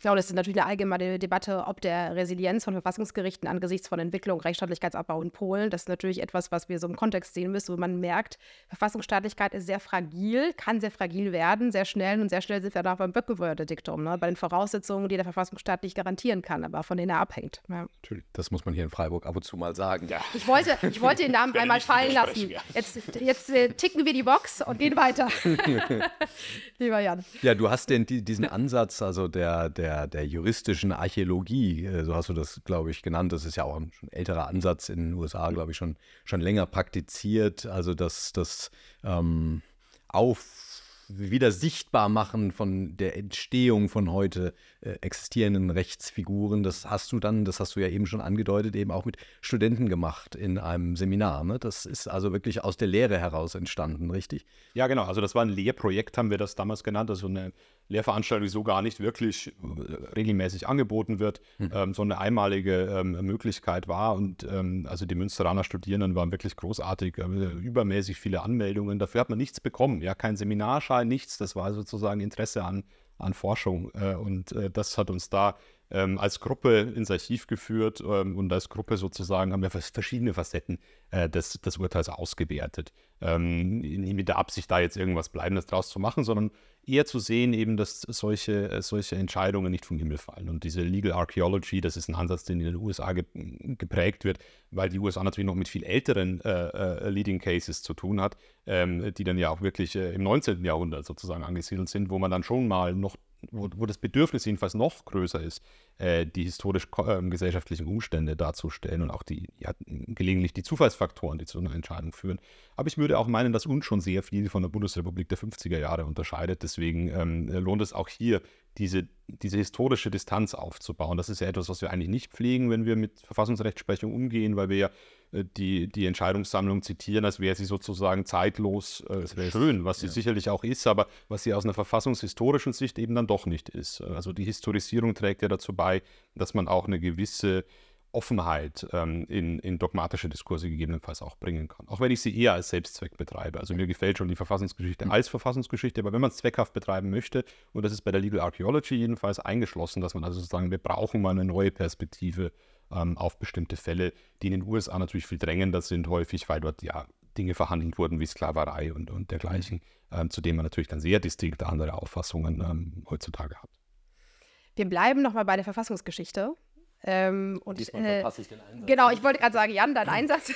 Genau, das ist natürlich eine allgemeine Debatte, ob der Resilienz von Verfassungsgerichten angesichts von Entwicklung, Rechtsstaatlichkeitsabbau in Polen, das ist natürlich etwas, was wir so im Kontext sehen müssen, wo man merkt, Verfassungsstaatlichkeit ist sehr fragil, kann sehr fragil werden, sehr schnell und sehr schnell sind wir da beim Böckewörter-Diktum, ne? bei den Voraussetzungen, die der Verfassungsstaat nicht garantieren kann, aber von denen er abhängt. Ja. Natürlich, das muss man hier in Freiburg ab und zu mal sagen. Ja. Ich, wollte, ich wollte den Namen [LAUGHS] einmal fallen lassen. Jetzt, jetzt äh, ticken wir die Box und gehen weiter. [LAUGHS] [LAUGHS] Lieber Jan. Ja, du hast den, diesen Ansatz, also der, der der, der juristischen Archäologie, äh, so hast du das, glaube ich, genannt. Das ist ja auch ein älterer Ansatz in den USA, glaube ich, schon, schon länger praktiziert. Also das, das ähm, Auf wieder sichtbar machen von der Entstehung von heute äh, existierenden Rechtsfiguren. Das hast du dann, das hast du ja eben schon angedeutet, eben auch mit Studenten gemacht in einem Seminar. Ne? Das ist also wirklich aus der Lehre heraus entstanden, richtig? Ja, genau. Also das war ein Lehrprojekt, haben wir das damals genannt. Also eine Lehrveranstaltung, die so gar nicht wirklich äh, regelmäßig angeboten wird, mhm. ähm, so eine einmalige ähm, Möglichkeit war. Und ähm, also die Münsteraner Studierenden waren wirklich großartig, äh, übermäßig viele Anmeldungen. Dafür hat man nichts bekommen, ja, kein Seminarschein, nichts. Das war sozusagen Interesse an, an Forschung. Äh, und äh, das hat uns da ähm, als Gruppe ins Archiv geführt ähm, und als Gruppe sozusagen haben wir verschiedene Facetten äh, des, des Urteils ausgewertet. Ähm, mit der Absicht, da jetzt irgendwas Bleibendes draus zu machen, sondern eher zu sehen, eben, dass solche, äh, solche Entscheidungen nicht vom Himmel fallen. Und diese Legal Archaeology, das ist ein Ansatz, den in den USA ge geprägt wird, weil die USA natürlich noch mit viel älteren äh, äh, Leading Cases zu tun hat, ähm, die dann ja auch wirklich äh, im 19. Jahrhundert sozusagen angesiedelt sind, wo man dann schon mal noch wo, wo das Bedürfnis jedenfalls noch größer ist, äh, die historisch-gesellschaftlichen ähm, Umstände darzustellen und auch die, ja, gelegentlich die Zufallsfaktoren, die zu einer Entscheidung führen. Aber ich würde auch meinen, dass uns schon sehr viel von der Bundesrepublik der 50er Jahre unterscheidet. Deswegen ähm, lohnt es auch hier, diese, diese historische Distanz aufzubauen. Das ist ja etwas, was wir eigentlich nicht pflegen, wenn wir mit Verfassungsrechtsprechung umgehen, weil wir ja äh, die, die Entscheidungssammlung zitieren, als wäre sie sozusagen zeitlos äh, schön, was sie ja. sicherlich auch ist, aber was sie aus einer verfassungshistorischen Sicht eben dann doch nicht ist. Also die Historisierung trägt ja dazu bei, dass man auch eine gewisse Offenheit ähm, in, in, dogmatische Diskurse gegebenenfalls auch bringen kann. Auch wenn ich sie eher als Selbstzweck betreibe. Also mir gefällt schon die Verfassungsgeschichte mhm. als Verfassungsgeschichte, aber wenn man es zweckhaft betreiben möchte, und das ist bei der Legal Archaeology jedenfalls eingeschlossen, dass man also sozusagen, wir brauchen mal eine neue Perspektive ähm, auf bestimmte Fälle, die in den USA natürlich viel drängender sind, häufig, weil dort ja Dinge verhandelt wurden wie Sklaverei und, und dergleichen, ähm, zu denen man natürlich dann sehr distinkte andere Auffassungen ähm, heutzutage hat. Wir bleiben nochmal bei der Verfassungsgeschichte. Ähm, und, Diesmal äh, verpasse ich den Einsatz. Genau, ich wollte gerade sagen, Jan, dein [LAUGHS] Einsatz.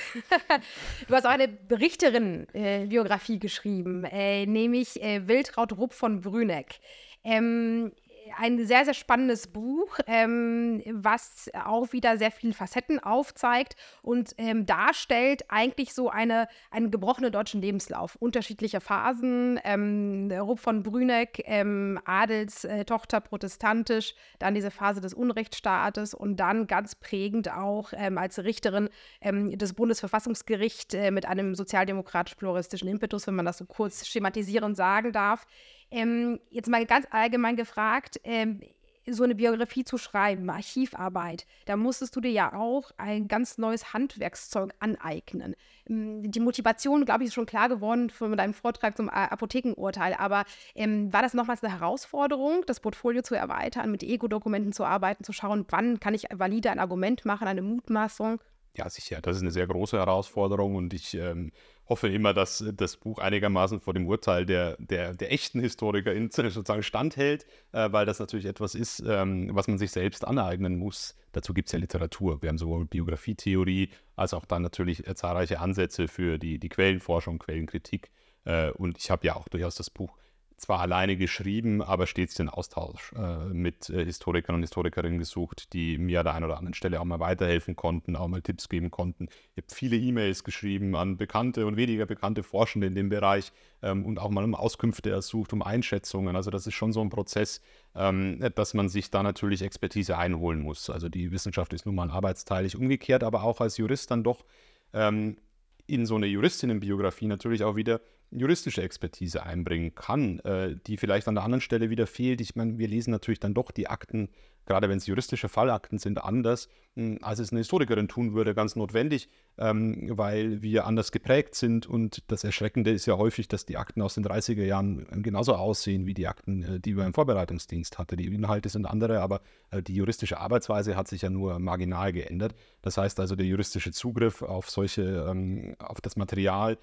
[LAUGHS] du hast auch eine Richterin-Biografie äh, geschrieben, äh, nämlich äh, Wiltraud Rupp von Brüneck. Ähm, ein sehr, sehr spannendes Buch, ähm, was auch wieder sehr viele Facetten aufzeigt und ähm, darstellt eigentlich so eine, einen gebrochenen deutschen Lebenslauf. Unterschiedliche Phasen, ähm, Rupp von Brüneck, ähm, Adelstochter, protestantisch, dann diese Phase des Unrechtsstaates und dann ganz prägend auch ähm, als Richterin ähm, des Bundesverfassungsgerichts äh, mit einem sozialdemokratisch-pluralistischen Impetus, wenn man das so kurz schematisierend sagen darf. Ähm, jetzt mal ganz allgemein gefragt, ähm, so eine Biografie zu schreiben, Archivarbeit, da musstest du dir ja auch ein ganz neues Handwerkszeug aneignen. Ähm, die Motivation, glaube ich, ist schon klar geworden von deinem Vortrag zum Apothekenurteil, aber ähm, war das nochmals eine Herausforderung, das Portfolio zu erweitern, mit Ego-Dokumenten zu arbeiten, zu schauen, wann kann ich valide ein Argument machen, eine Mutmaßung? Ja, sicher. Das ist eine sehr große Herausforderung und ich ähm, hoffe immer, dass das Buch einigermaßen vor dem Urteil der, der, der echten Historiker [LAUGHS] sozusagen standhält, äh, weil das natürlich etwas ist, ähm, was man sich selbst aneignen muss. Dazu gibt es ja Literatur. Wir haben sowohl Biografietheorie als auch dann natürlich äh, zahlreiche Ansätze für die, die Quellenforschung, Quellenkritik. Äh, und ich habe ja auch durchaus das Buch zwar alleine geschrieben, aber stets den Austausch äh, mit äh, Historikern und Historikerinnen gesucht, die mir an der einen oder anderen Stelle auch mal weiterhelfen konnten, auch mal Tipps geben konnten. Ich habe viele E-Mails geschrieben an bekannte und weniger bekannte Forschende in dem Bereich ähm, und auch mal um Auskünfte ersucht, um Einschätzungen. Also das ist schon so ein Prozess, ähm, dass man sich da natürlich Expertise einholen muss. Also die Wissenschaft ist nun mal arbeitsteilig, umgekehrt aber auch als Jurist dann doch ähm, in so eine Juristinnenbiografie natürlich auch wieder juristische Expertise einbringen kann, äh, die vielleicht an der anderen Stelle wieder fehlt. Ich meine, wir lesen natürlich dann doch die Akten, gerade wenn es juristische Fallakten sind, anders, mh, hm, als es eine Historikerin tun würde, ganz notwendig, ähm, weil wir anders geprägt sind. Und das Erschreckende ist ja häufig, dass die Akten aus den 30er Jahren äh, genauso aussehen wie die Akten, äh, die wir im Vorbereitungsdienst hatten. Die Inhalte sind andere, aber äh, die juristische Arbeitsweise hat sich ja nur marginal geändert. Das heißt also, der juristische Zugriff auf solche, ähm, auf das Material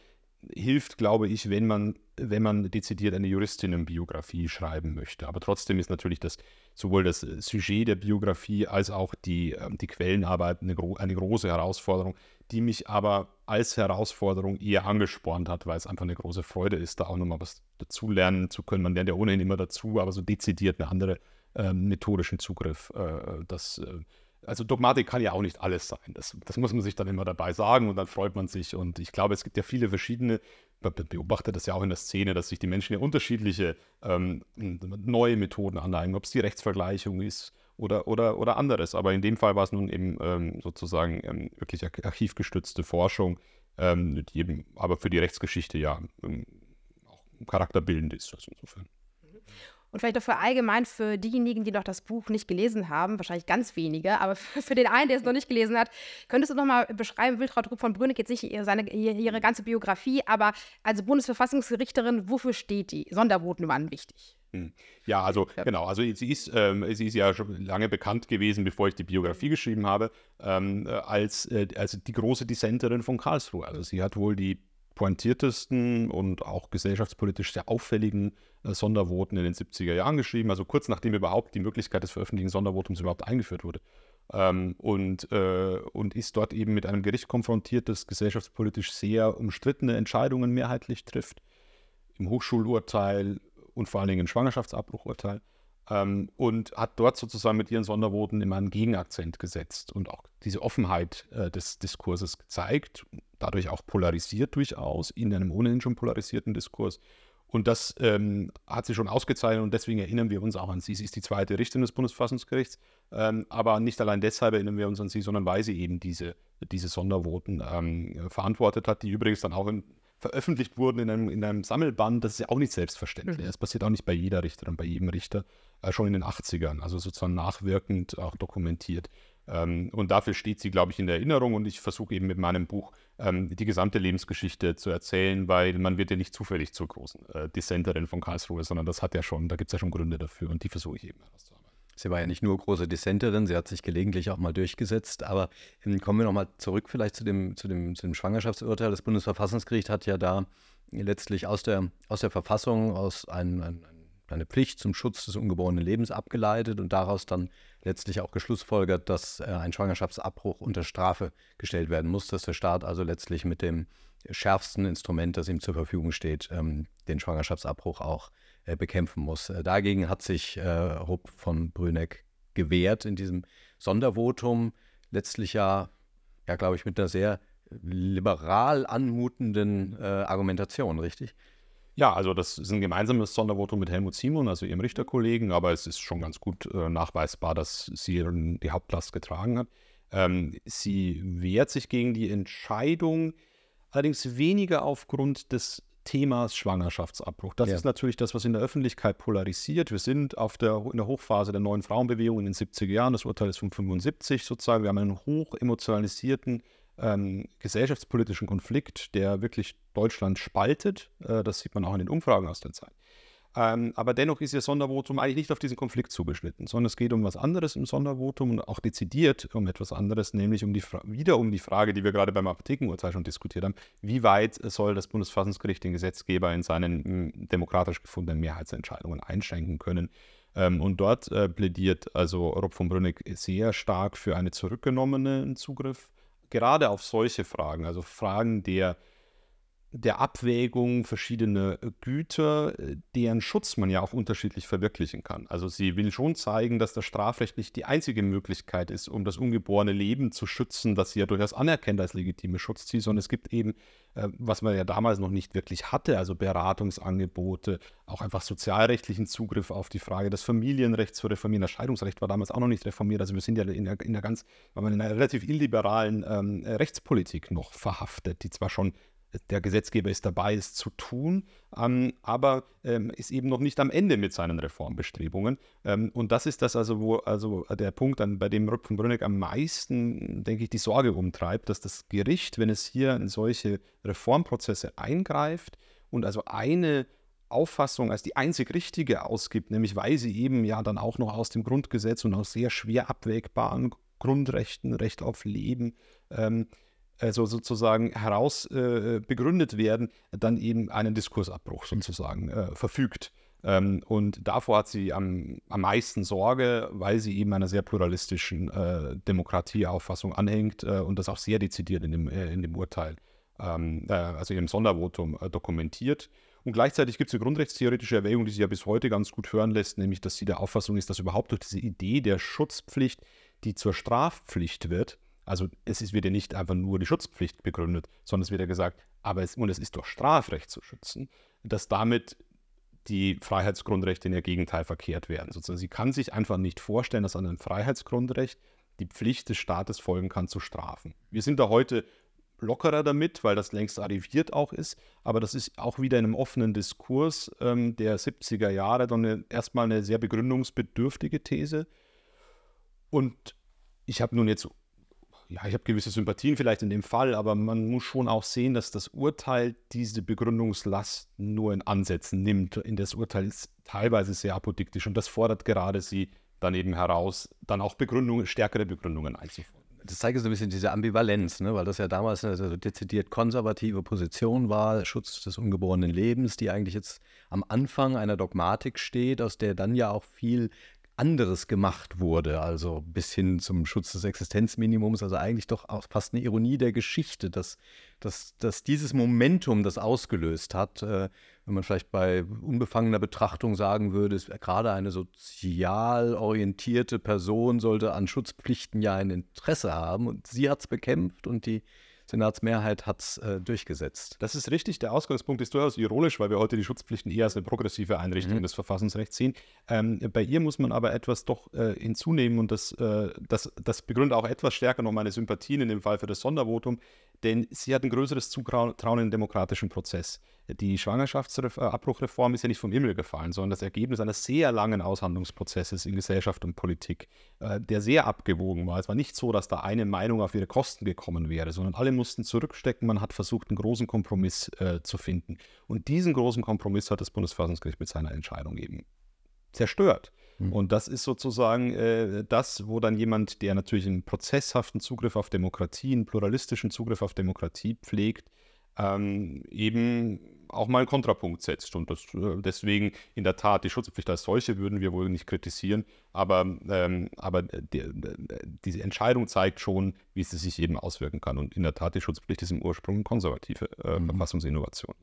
hilft, glaube ich, wenn man, wenn man dezidiert eine Juristinnenbiografie schreiben möchte. Aber trotzdem ist natürlich das, sowohl das Sujet der Biografie als auch die, ähm, die Quellenarbeit eine, eine große Herausforderung, die mich aber als Herausforderung eher angespornt hat, weil es einfach eine große Freude ist, da auch nochmal was dazu lernen zu können. Man lernt ja ohnehin immer dazu, aber so dezidiert eine andere äh, methodischen Zugriff, äh, das äh, also Dogmatik kann ja auch nicht alles sein. Das, das, muss man sich dann immer dabei sagen und dann freut man sich. Und ich glaube, es gibt ja viele verschiedene, man beobachtet das ja auch in der Szene, dass sich die Menschen ja unterschiedliche ähm, neue Methoden aneignen, ob es die Rechtsvergleichung ist oder, oder, oder anderes. Aber in dem Fall war es nun eben ähm, sozusagen ähm, wirklich archivgestützte Forschung, ähm, die eben aber für die Rechtsgeschichte ja ähm, auch charakterbildend ist. Also insofern. Und vielleicht auch für allgemein für diejenigen, die noch das Buch nicht gelesen haben, wahrscheinlich ganz wenige, aber [LAUGHS] für den einen, der es noch nicht gelesen hat, könntest du noch mal beschreiben, Wiltraud Rupp von Brünnecke jetzt nicht ihre, seine, ihre ganze Biografie, aber als Bundesverfassungsrichterin, wofür steht die? Sondervoten waren wichtig. Hm. Ja, also ja. genau, also sie ist, ähm, sie ist ja schon lange bekannt gewesen, bevor ich die Biografie geschrieben habe, ähm, als, äh, als die große Dissenterin von Karlsruhe. Also sie hat wohl die pointiertesten und auch gesellschaftspolitisch sehr auffälligen äh, Sondervoten in den 70er Jahren geschrieben, also kurz nachdem überhaupt die Möglichkeit des veröffentlichten Sondervotums überhaupt eingeführt wurde. Ähm, und, äh, und ist dort eben mit einem Gericht konfrontiert, das gesellschaftspolitisch sehr umstrittene Entscheidungen mehrheitlich trifft, im Hochschulurteil und vor allen Dingen im Schwangerschaftsabbruchurteil. Ähm, und hat dort sozusagen mit ihren Sondervoten immer einen Gegenakzent gesetzt und auch diese Offenheit äh, des Diskurses gezeigt, dadurch auch polarisiert durchaus, in einem ohnehin schon polarisierten Diskurs. Und das ähm, hat sie schon ausgezeichnet und deswegen erinnern wir uns auch an sie. Sie ist die zweite Richterin des Bundesverfassungsgerichts, ähm, aber nicht allein deshalb erinnern wir uns an sie, sondern weil sie eben diese, diese Sondervoten ähm, verantwortet hat, die übrigens dann auch in, veröffentlicht wurden in einem, in einem Sammelband. Das ist ja auch nicht selbstverständlich. Mhm. Das passiert auch nicht bei jeder Richterin, bei jedem Richter, äh, schon in den 80ern, also sozusagen nachwirkend auch dokumentiert. Ähm, und dafür steht sie, glaube ich, in der Erinnerung. Und ich versuche eben mit meinem Buch ähm, die gesamte Lebensgeschichte zu erzählen, weil man wird ja nicht zufällig zur großen äh, Dissenterin von Karlsruhe, sondern das hat ja schon, da gibt es ja schon Gründe dafür und die versuche ich eben herauszuarbeiten. Sie war ja nicht nur große Dissenterin, sie hat sich gelegentlich auch mal durchgesetzt. Aber ähm, kommen wir nochmal zurück vielleicht zu dem, zu, dem, zu dem Schwangerschaftsurteil. Das Bundesverfassungsgericht hat ja da letztlich aus der, aus der Verfassung, aus einem, einem eine Pflicht zum Schutz des ungeborenen Lebens abgeleitet und daraus dann letztlich auch geschlussfolgert, dass äh, ein Schwangerschaftsabbruch unter Strafe gestellt werden muss, dass der Staat also letztlich mit dem schärfsten Instrument, das ihm zur Verfügung steht, ähm, den Schwangerschaftsabbruch auch bekämpfen muss. Äh, dagegen hat sich äh, Rupp von Brüneck gewehrt in diesem Sondervotum, letztlich ja, ja glaube ich, mit einer sehr liberal anmutenden äh, Argumentation, richtig? Ja, also das ist ein gemeinsames Sondervotum mit Helmut Simon, also ihrem Richterkollegen, aber es ist schon ganz gut äh, nachweisbar, dass sie die Hauptlast getragen hat. Ähm, sie wehrt sich gegen die Entscheidung, allerdings weniger aufgrund des Themas Schwangerschaftsabbruch. Das ja. ist natürlich das, was in der Öffentlichkeit polarisiert. Wir sind auf der, in der Hochphase der neuen Frauenbewegung in den 70er Jahren. Das Urteil ist von 75 sozusagen. Wir haben einen hoch emotionalisierten ähm, gesellschaftspolitischen Konflikt, der wirklich Deutschland spaltet. Äh, das sieht man auch in den Umfragen aus der Zeit. Ähm, aber dennoch ist Ihr Sondervotum eigentlich nicht auf diesen Konflikt zugeschnitten, sondern es geht um was anderes im Sondervotum und auch dezidiert um etwas anderes, nämlich um die wieder um die Frage, die wir gerade beim Apothekenurteil schon diskutiert haben, wie weit soll das Bundesverfassungsgericht den Gesetzgeber in seinen m, demokratisch gefundenen Mehrheitsentscheidungen einschränken können. Ähm, und dort äh, plädiert also Rob von Brünnig sehr stark für einen zurückgenommenen Zugriff gerade auf solche Fragen, also Fragen der, der Abwägung verschiedener Güter, äh, deren Schutz man ja auch unterschiedlich verwirklichen kann. Also sie will schon zeigen, dass das Strafrecht nicht die einzige Möglichkeit ist, um das ungeborene Leben zu schützen, das sie ja durchaus anerkennt als legitime Schutzziel, sondern es gibt eben, äh, was man ja damals noch nicht wirklich hatte, also Beratungsangebote, auch einfach sozialrechtlichen Zugriff auf die Frage des Familienrechts zu reformieren. Das Scheidungsrecht war damals auch noch nicht reformiert. Also wir sind ja in der, in der ganz, in einer relativ illiberalen ähm, Rechtspolitik noch verhaftet, die zwar schon der Gesetzgeber ist dabei, es zu tun, ähm, aber ähm, ist eben noch nicht am Ende mit seinen Reformbestrebungen. Ähm, und das ist das also, wo also der Punkt, an, bei dem Rüpp Brünnig am meisten, denke ich, die Sorge umtreibt, dass das Gericht, wenn es hier in solche Reformprozesse eingreift und also eine Auffassung als die einzig richtige ausgibt, nämlich weil sie eben ja dann auch noch aus dem Grundgesetz und aus sehr schwer abwägbaren Grundrechten, Recht auf Leben, ähm, also sozusagen heraus äh, begründet werden, dann eben einen Diskursabbruch sozusagen äh, verfügt. Ähm, und davor hat sie am, am meisten Sorge, weil sie eben einer sehr pluralistischen äh, Demokratieauffassung anhängt äh, und das auch sehr dezidiert in dem, äh, in dem Urteil, ähm, äh, also in dem Sondervotum dokumentiert. Und gleichzeitig gibt es eine grundrechtstheoretische Erwägung, die sie ja bis heute ganz gut hören lässt, nämlich dass sie der Auffassung ist, dass überhaupt durch diese Idee der Schutzpflicht, die zur Strafpflicht wird, also es ist, wird ja nicht einfach nur die Schutzpflicht begründet, sondern es wird ja gesagt, aber es, und es ist durch Strafrecht zu schützen, dass damit die Freiheitsgrundrechte in ihr Gegenteil verkehrt werden. Sozusagen, sie kann sich einfach nicht vorstellen, dass an einem Freiheitsgrundrecht die Pflicht des Staates folgen kann, zu strafen. Wir sind da heute lockerer damit, weil das längst arriviert auch ist, aber das ist auch wieder in einem offenen Diskurs ähm, der 70er Jahre dann erstmal eine sehr begründungsbedürftige These. Und ich habe nun jetzt ja, ich habe gewisse Sympathien vielleicht in dem Fall, aber man muss schon auch sehen, dass das Urteil diese Begründungslast nur in Ansätzen nimmt. In das Urteil ist teilweise sehr apodiktisch und das fordert gerade sie dann eben heraus, dann auch Begründungen, stärkere Begründungen einzufordern. Das zeigt so ein bisschen diese Ambivalenz, ne? weil das ja damals eine dezidiert konservative Position war, Schutz des ungeborenen Lebens, die eigentlich jetzt am Anfang einer Dogmatik steht, aus der dann ja auch viel anderes gemacht wurde, also bis hin zum Schutz des Existenzminimums, also eigentlich doch fast eine Ironie der Geschichte, dass, dass, dass dieses Momentum das ausgelöst hat, äh, wenn man vielleicht bei unbefangener Betrachtung sagen würde, ist gerade eine sozial orientierte Person sollte an Schutzpflichten ja ein Interesse haben. Und sie hat es bekämpft und die Senatsmehrheit hat es äh, durchgesetzt. Das ist richtig. Der Ausgangspunkt ist durchaus ironisch, weil wir heute die Schutzpflichten eher als eine progressive Einrichtung mhm. des Verfassungsrechts sehen. Ähm, bei ihr muss man aber etwas doch äh, hinzunehmen und das, äh, das, das begründet auch etwas stärker noch meine Sympathien in dem Fall für das Sondervotum, denn sie hat ein größeres Zutrauen in den demokratischen Prozess die Schwangerschaftsabbruchreform ist ja nicht vom Himmel gefallen, sondern das Ergebnis eines sehr langen Aushandlungsprozesses in Gesellschaft und Politik, äh, der sehr abgewogen war. Es war nicht so, dass da eine Meinung auf ihre Kosten gekommen wäre, sondern alle mussten zurückstecken. Man hat versucht, einen großen Kompromiss äh, zu finden. Und diesen großen Kompromiss hat das Bundesverfassungsgericht mit seiner Entscheidung eben zerstört. Mhm. Und das ist sozusagen äh, das, wo dann jemand, der natürlich einen prozesshaften Zugriff auf Demokratie, einen pluralistischen Zugriff auf Demokratie pflegt, ähm, eben auch mal einen Kontrapunkt setzt. Und das, äh, deswegen in der Tat die Schutzpflicht als solche würden wir wohl nicht kritisieren, aber, ähm, aber die, diese Entscheidung zeigt schon, wie es sich eben auswirken kann. Und in der Tat, die Schutzpflicht ist im Ursprung eine konservative äh, mhm. Verfassungsinnovation.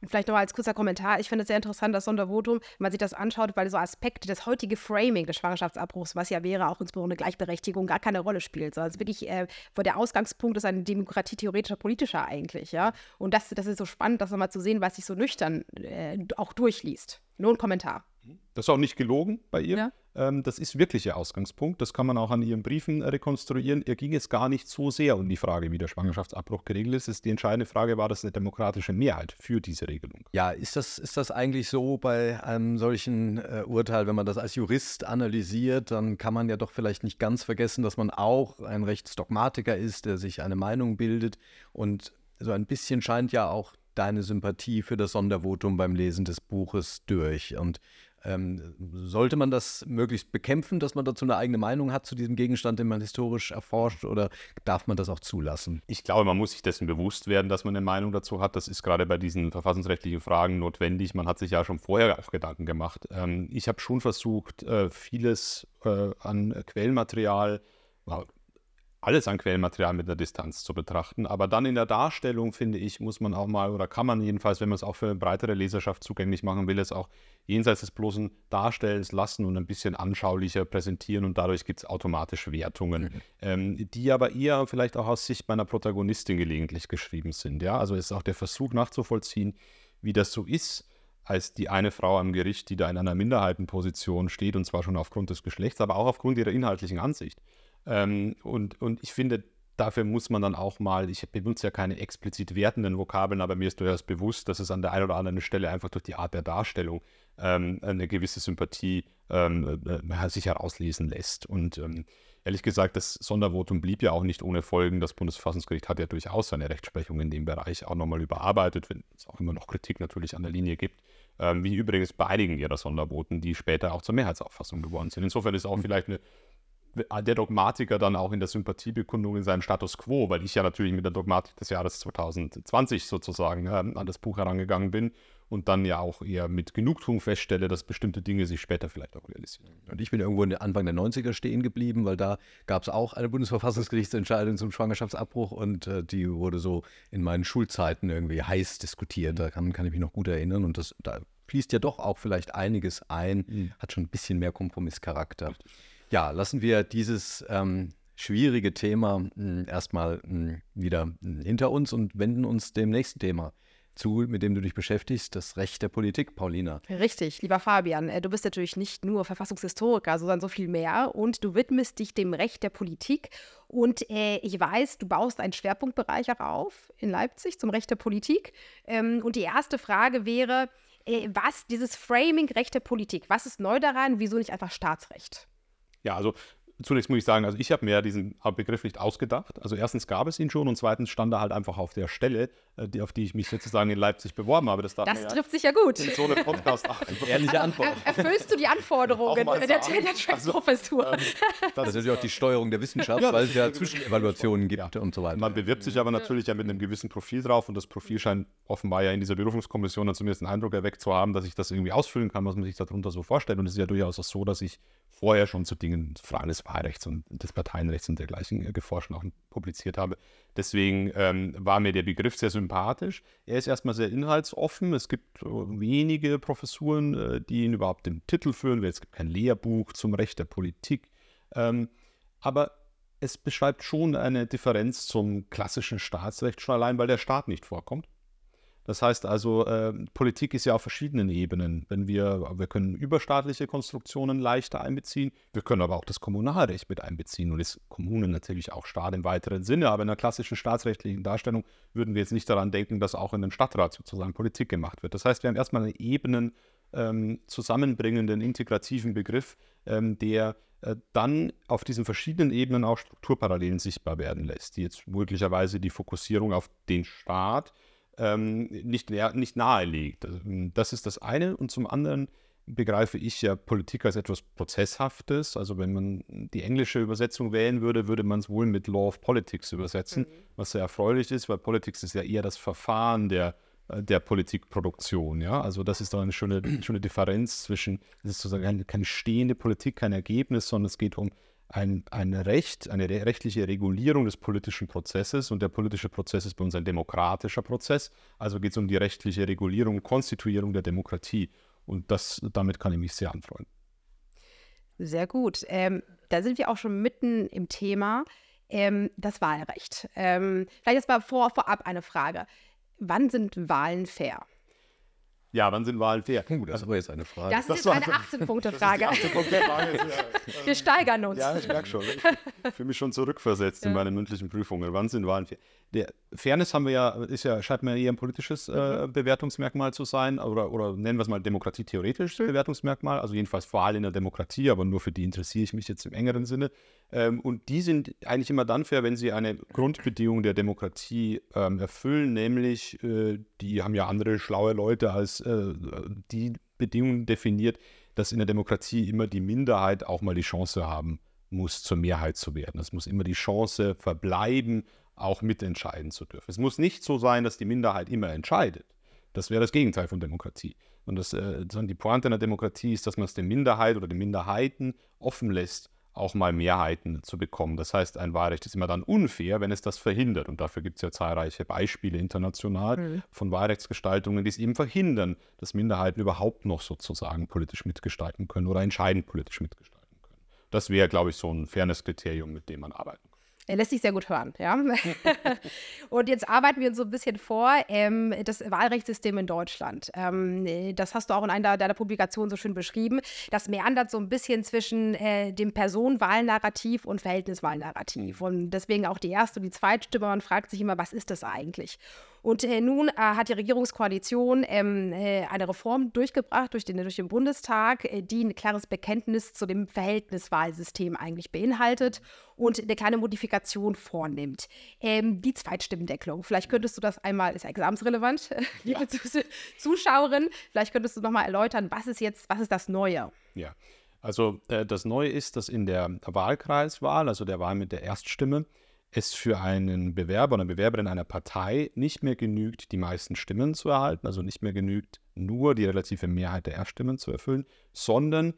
Und vielleicht noch als kurzer Kommentar, ich finde es sehr interessant, das Sondervotum, wenn man sich das anschaut, weil so Aspekte, das heutige Framing des Schwangerschaftsabbruchs, was ja wäre, auch insbesondere Gleichberechtigung, gar keine Rolle spielt. Sondern es wirklich, äh, der Ausgangspunkt ist ein demokratietheoretischer, politischer eigentlich, ja. Und das, das ist so spannend, das nochmal zu sehen, was sich so nüchtern äh, auch durchliest. Nur ein Kommentar. Das ist auch nicht gelogen bei ihr. Ja. Ähm, das ist wirklich ihr Ausgangspunkt. Das kann man auch an ihren Briefen rekonstruieren. Ihr ging es gar nicht so sehr um die Frage, wie der Schwangerschaftsabbruch geregelt ist. Die entscheidende Frage war, dass eine demokratische Mehrheit für diese Regelung. Ja, ist das, ist das eigentlich so bei einem solchen äh, Urteil, wenn man das als Jurist analysiert, dann kann man ja doch vielleicht nicht ganz vergessen, dass man auch ein Rechtsdogmatiker ist, der sich eine Meinung bildet. Und so ein bisschen scheint ja auch deine Sympathie für das Sondervotum beim Lesen des Buches durch. Und ähm, sollte man das möglichst bekämpfen, dass man dazu eine eigene Meinung hat zu diesem Gegenstand, den man historisch erforscht, oder darf man das auch zulassen? Ich glaube, man muss sich dessen bewusst werden, dass man eine Meinung dazu hat. Das ist gerade bei diesen verfassungsrechtlichen Fragen notwendig. Man hat sich ja schon vorher auch Gedanken gemacht. Ähm, ich habe schon versucht, äh, vieles äh, an Quellenmaterial, alles an Quellenmaterial mit einer Distanz zu betrachten. Aber dann in der Darstellung, finde ich, muss man auch mal, oder kann man jedenfalls, wenn man es auch für eine breitere Leserschaft zugänglich machen will, es auch jenseits des bloßen Darstellens lassen und ein bisschen anschaulicher präsentieren und dadurch gibt es automatisch Wertungen, mhm. ähm, die aber eher vielleicht auch aus Sicht meiner Protagonistin gelegentlich geschrieben sind. Ja? Also es ist auch der Versuch nachzuvollziehen, wie das so ist als die eine Frau am Gericht, die da in einer Minderheitenposition steht, und zwar schon aufgrund des Geschlechts, aber auch aufgrund ihrer inhaltlichen Ansicht. Ähm, und, und ich finde, dafür muss man dann auch mal, ich benutze ja keine explizit wertenden Vokabeln, aber mir ist durchaus bewusst, dass es an der einen oder anderen Stelle einfach durch die Art der Darstellung ähm, eine gewisse Sympathie ähm, äh, sich herauslesen lässt. Und ähm, ehrlich gesagt, das Sondervotum blieb ja auch nicht ohne Folgen. Das Bundesverfassungsgericht hat ja durchaus seine Rechtsprechung in dem Bereich auch nochmal überarbeitet, wenn es auch immer noch Kritik natürlich an der Linie gibt. Ähm, wie übrigens bei einigen ihrer Sondervoten, die später auch zur Mehrheitsauffassung geworden sind. Insofern ist auch vielleicht eine der Dogmatiker dann auch in der Sympathiebekundung in seinem Status quo, weil ich ja natürlich mit der Dogmatik des Jahres 2020 sozusagen äh, an das Buch herangegangen bin und dann ja auch eher mit Genugtuung feststelle, dass bestimmte Dinge sich später vielleicht auch realisieren. Und ich bin irgendwo Anfang der 90er stehen geblieben, weil da gab es auch eine Bundesverfassungsgerichtsentscheidung zum Schwangerschaftsabbruch und äh, die wurde so in meinen Schulzeiten irgendwie heiß diskutiert. Da kann, kann ich mich noch gut erinnern und das, da fließt ja doch auch vielleicht einiges ein, mhm. hat schon ein bisschen mehr Kompromisscharakter. Richtig. Ja, lassen wir dieses ähm, schwierige Thema mh, hm, erstmal mh, hm, wieder hm, hinter uns und wenden uns dem nächsten Thema zu, mit dem du dich beschäftigst, das Recht der Politik, Paulina. Richtig, lieber Fabian, äh, du bist natürlich nicht nur Verfassungshistoriker, sondern so viel mehr und du widmest dich dem Recht der Politik und äh, ich weiß, du baust einen Schwerpunktbereich auch auf in Leipzig zum Recht der Politik ähm, und die erste Frage wäre, äh, was dieses Framing Recht der Politik, was ist neu daran, wieso nicht einfach Staatsrecht? Ja, also zunächst muss ich sagen, also ich habe mir diesen Begriff nicht ausgedacht. Also erstens gab es ihn schon und zweitens stand er halt einfach auf der Stelle, die, auf die ich mich sozusagen in Leipzig beworben habe. Das, das trifft ja sich ja gut. In so einem Podcast. [LAUGHS] Ehrliche Antwort. erfüllst du die Anforderungen der Tenure-Track-Professur? Also, ähm, [LAUGHS] das, ist natürlich auch die Steuerung der Wissenschaft, ja, weil es ja Zwischenevaluationen gibt ja. und so weiter. Man bewirbt sich aber natürlich ja mit einem gewissen Profil drauf und das Profil scheint offenbar ja in dieser Berufungskommission dann zumindest einen Eindruck erweckt zu haben, dass ich das irgendwie ausfüllen kann, was man sich darunter so vorstellt. Und es ist ja durchaus auch so, dass ich vorher schon zu Dingen, Fragen des Wahlrechts und des Parteienrechts und dergleichen äh, geforscht und auch publiziert habe. Deswegen ähm, war mir der Begriff sehr sympathisch. Er ist erstmal sehr inhaltsoffen. Es gibt äh, wenige Professuren, äh, die ihn überhaupt den Titel führen. Es gibt kein Lehrbuch zum Recht der Politik. Ähm, aber es beschreibt schon eine Differenz zum klassischen Staatsrecht, schon allein, weil der Staat nicht vorkommt. Das heißt also, äh, Politik ist ja auf verschiedenen Ebenen. Wenn wir, wir können überstaatliche Konstruktionen leichter einbeziehen, wir können aber auch das Kommunalrecht mit einbeziehen und ist Kommunen natürlich auch Staat im weiteren Sinne, aber in einer klassischen staatsrechtlichen Darstellung würden wir jetzt nicht daran denken, dass auch in einem Stadtrat sozusagen Politik gemacht wird. Das heißt, wir haben erstmal einen Ebenen ähm, zusammenbringenden, integrativen Begriff, ähm, der äh, dann auf diesen verschiedenen Ebenen auch Strukturparallelen sichtbar werden lässt, die jetzt möglicherweise die Fokussierung auf den Staat ähm, nicht, nicht nahe liegt. Ähm, das ist das eine. Und zum anderen begreife ich ja Politik als etwas Prozesshaftes. Also wenn man die englische Übersetzung wählen würde, würde man es wohl mit Law of Politics übersetzen, mhm. was sehr erfreulich ist, weil Politics ist ja eher das Verfahren der äh, der Politikproduktion. Ja? Also das ist doch eine schöne, schöne Differenz zwischen, es ist sozusagen keine, keine stehende Politik, kein Ergebnis, sondern es geht um ein, ein Recht, eine rechtliche Regulierung des politischen Prozesses und der politische Prozess ist bei uns ein demokratischer Prozess. Also geht es um die rechtliche Regulierung, Konstituierung der Demokratie. Und das, damit kann ich mich sehr anfreunden. Sehr gut. Ähm, da sind wir auch schon mitten im Thema. Ähm, das Wahlrecht. Ähm, vielleicht jetzt mal vor, vorab eine Frage. Wann sind Wahlen fair? Ja, wann sind Wahlen fair? Uh, das ist aber jetzt eine Frage. Das, das ist jetzt eine 18-Punkte-Frage. 18 [LAUGHS] Wir steigern uns. Ja, ich merke schon. Ich fühle mich schon zurückversetzt ja. in meine mündlichen Prüfungen. Wann sind Wahlen fair? Der Fairness haben wir ja, ist ja, scheint mir eher ein politisches äh, mhm. Bewertungsmerkmal zu sein, oder, oder nennen wir es mal demokratietheoretisches mhm. Bewertungsmerkmal, also jedenfalls Wahl in der Demokratie, aber nur für die interessiere ich mich jetzt im engeren Sinne. Ähm, und die sind eigentlich immer dann fair, wenn sie eine Grundbedingung der Demokratie ähm, erfüllen, nämlich äh, die haben ja andere schlaue Leute als äh, die Bedingungen definiert, dass in der Demokratie immer die Minderheit auch mal die Chance haben muss, zur Mehrheit zu werden. Es muss immer die Chance verbleiben, auch mitentscheiden zu dürfen. Es muss nicht so sein, dass die Minderheit immer entscheidet. Das wäre das Gegenteil von Demokratie. Und das, äh, die Pointe einer Demokratie ist, dass man es der Minderheit oder den Minderheiten offen lässt, auch mal Mehrheiten zu bekommen. Das heißt, ein Wahlrecht ist immer dann unfair, wenn es das verhindert. Und dafür gibt es ja zahlreiche Beispiele international mhm. von Wahlrechtsgestaltungen, die es eben verhindern, dass Minderheiten überhaupt noch sozusagen politisch mitgestalten können oder entscheidend politisch mitgestalten können. Das wäre, glaube ich, so ein Fairness-Kriterium, mit dem man arbeiten kann. Er lässt sich sehr gut hören, ja. [LAUGHS] [LAUGHS] und jetzt arbeiten wir uns so ein bisschen vor, ähm, das Wahlrechtssystem in Deutschland. Ähm, das hast du auch in einer deiner Publikationen so schön beschrieben. Das meandert so ein bisschen zwischen äh, dem Personenwahlnarrativ und Verhältniswahlnarrativ. Mhm. Und deswegen auch die erste und die zweite Stimme. Man fragt sich immer, was ist das eigentlich? Und äh, nun äh, hat die Regierungskoalition ähm, äh, eine Reform durchgebracht durch den, durch den Bundestag, äh, die ein klares Bekenntnis zu dem Verhältniswahlsystem eigentlich beinhaltet und eine kleine Modifikation vornimmt. Ähm, die Zweitstimmendeckung. Vielleicht könntest du das einmal, ist ja examensrelevant, [LAUGHS] liebe ja. Zuschauerin, vielleicht könntest du nochmal erläutern, was ist jetzt, was ist das Neue? Ja. Also äh, das Neue ist, dass in der Wahlkreiswahl, also der Wahl mit der Erststimme, es für einen Bewerber oder Bewerberin einer Partei nicht mehr genügt, die meisten Stimmen zu erhalten, also nicht mehr genügt, nur die relative Mehrheit der Erststimmen zu erfüllen, sondern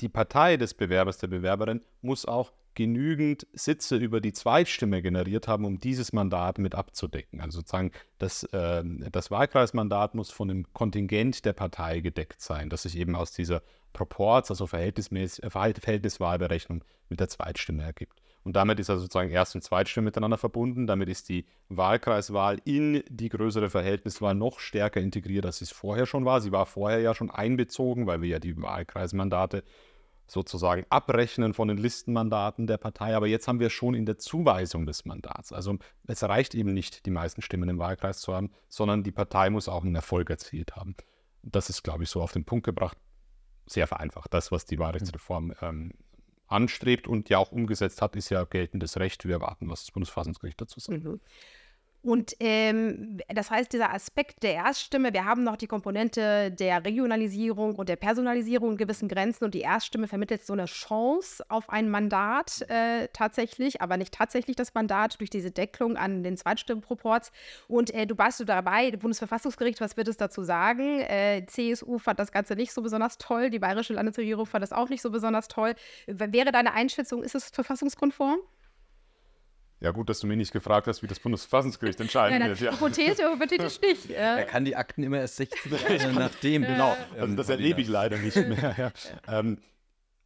die Partei des Bewerbers, der Bewerberin muss auch genügend Sitze über die Zweitstimme generiert haben, um dieses Mandat mit abzudecken. Also sozusagen das, äh, das Wahlkreismandat muss von dem Kontingent der Partei gedeckt sein, das sich eben aus dieser Proports, also Verhältniswahlberechnung mit der Zweitstimme ergibt. Und damit ist also sozusagen Erst- und Zweitstimme miteinander verbunden. Damit ist die Wahlkreiswahl in die größere Verhältniswahl noch stärker integriert, als es vorher schon war. Sie war vorher ja schon einbezogen, weil wir ja die Wahlkreismandate sozusagen abrechnen von den Listenmandaten der Partei. Aber jetzt haben wir schon in der Zuweisung des Mandats. Also es reicht eben nicht, die meisten Stimmen im Wahlkreis zu haben, sondern die Partei muss auch einen Erfolg erzielt haben. Das ist, glaube ich, so auf den Punkt gebracht, sehr vereinfacht. Das, was die Wahlrechtsreform ähm, anstrebt und ja auch umgesetzt hat, ist ja geltendes Recht. Wir erwarten, was das Bundesverfassungsgericht dazu sagt. Mhm. Und ähm, das heißt, dieser Aspekt der Erststimme, wir haben noch die Komponente der Regionalisierung und der Personalisierung in gewissen Grenzen und die Erststimme vermittelt so eine Chance auf ein Mandat äh, tatsächlich, aber nicht tatsächlich das Mandat durch diese Deckelung an den Zweitstimmenproports. Und äh, du warst du dabei, Bundesverfassungsgericht, was wird es dazu sagen? Äh, CSU fand das Ganze nicht so besonders toll, die bayerische Landesregierung fand das auch nicht so besonders toll. Wäre deine Einschätzung, ist es verfassungskonform? Ja, gut, dass du mich nicht gefragt hast, wie das Bundesverfassungsgericht entscheiden wird. Ja. Hypothese hypothetisch nicht. [LAUGHS] Ja. Er kann die Akten immer erst 16 [LAUGHS] Jahre nachdem. Genau, also das erlebe ich leider nicht mehr. Ja. Ähm,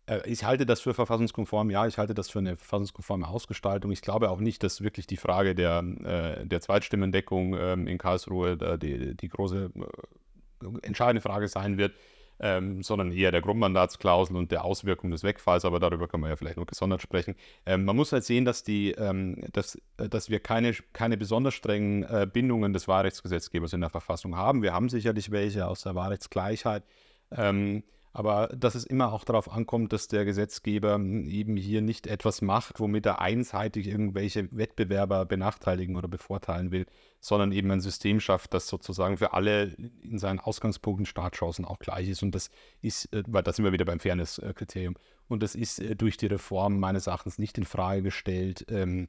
äh, ich halte das für verfassungskonform, ja, ich halte das für eine verfassungskonforme Ausgestaltung. Ich glaube auch nicht, dass wirklich die Frage der, äh, der Zweitstimmendeckung ähm, in Karlsruhe die, die große äh, entscheidende Frage sein wird ähm, sondern eher der Grundmandatsklausel und der Auswirkung des Wegfalls, aber darüber kann man ja vielleicht noch gesondert sprechen. Ähm, man muss halt sehen, dass, die, ähm, dass, äh, dass wir keine, keine besonders strengen äh, Bindungen des Wahlrechtsgesetzgebers in der Verfassung haben. Wir haben sicherlich welche aus der Wahlrechtsgleichheit. Ähm, aber dass es immer auch darauf ankommt, dass der Gesetzgeber eben hier nicht etwas macht, womit er einseitig irgendwelche Wettbewerber benachteiligen oder bevorteilen will, sondern eben ein System schafft, das sozusagen für alle in seinen Ausgangspunkten, Startchancen auch gleich ist. Und das ist, äh, weil da sind wir wieder beim Fairness-Kriterium, und das ist äh, durch die Reform meines Erachtens nicht in Frage gestellt. Ähm,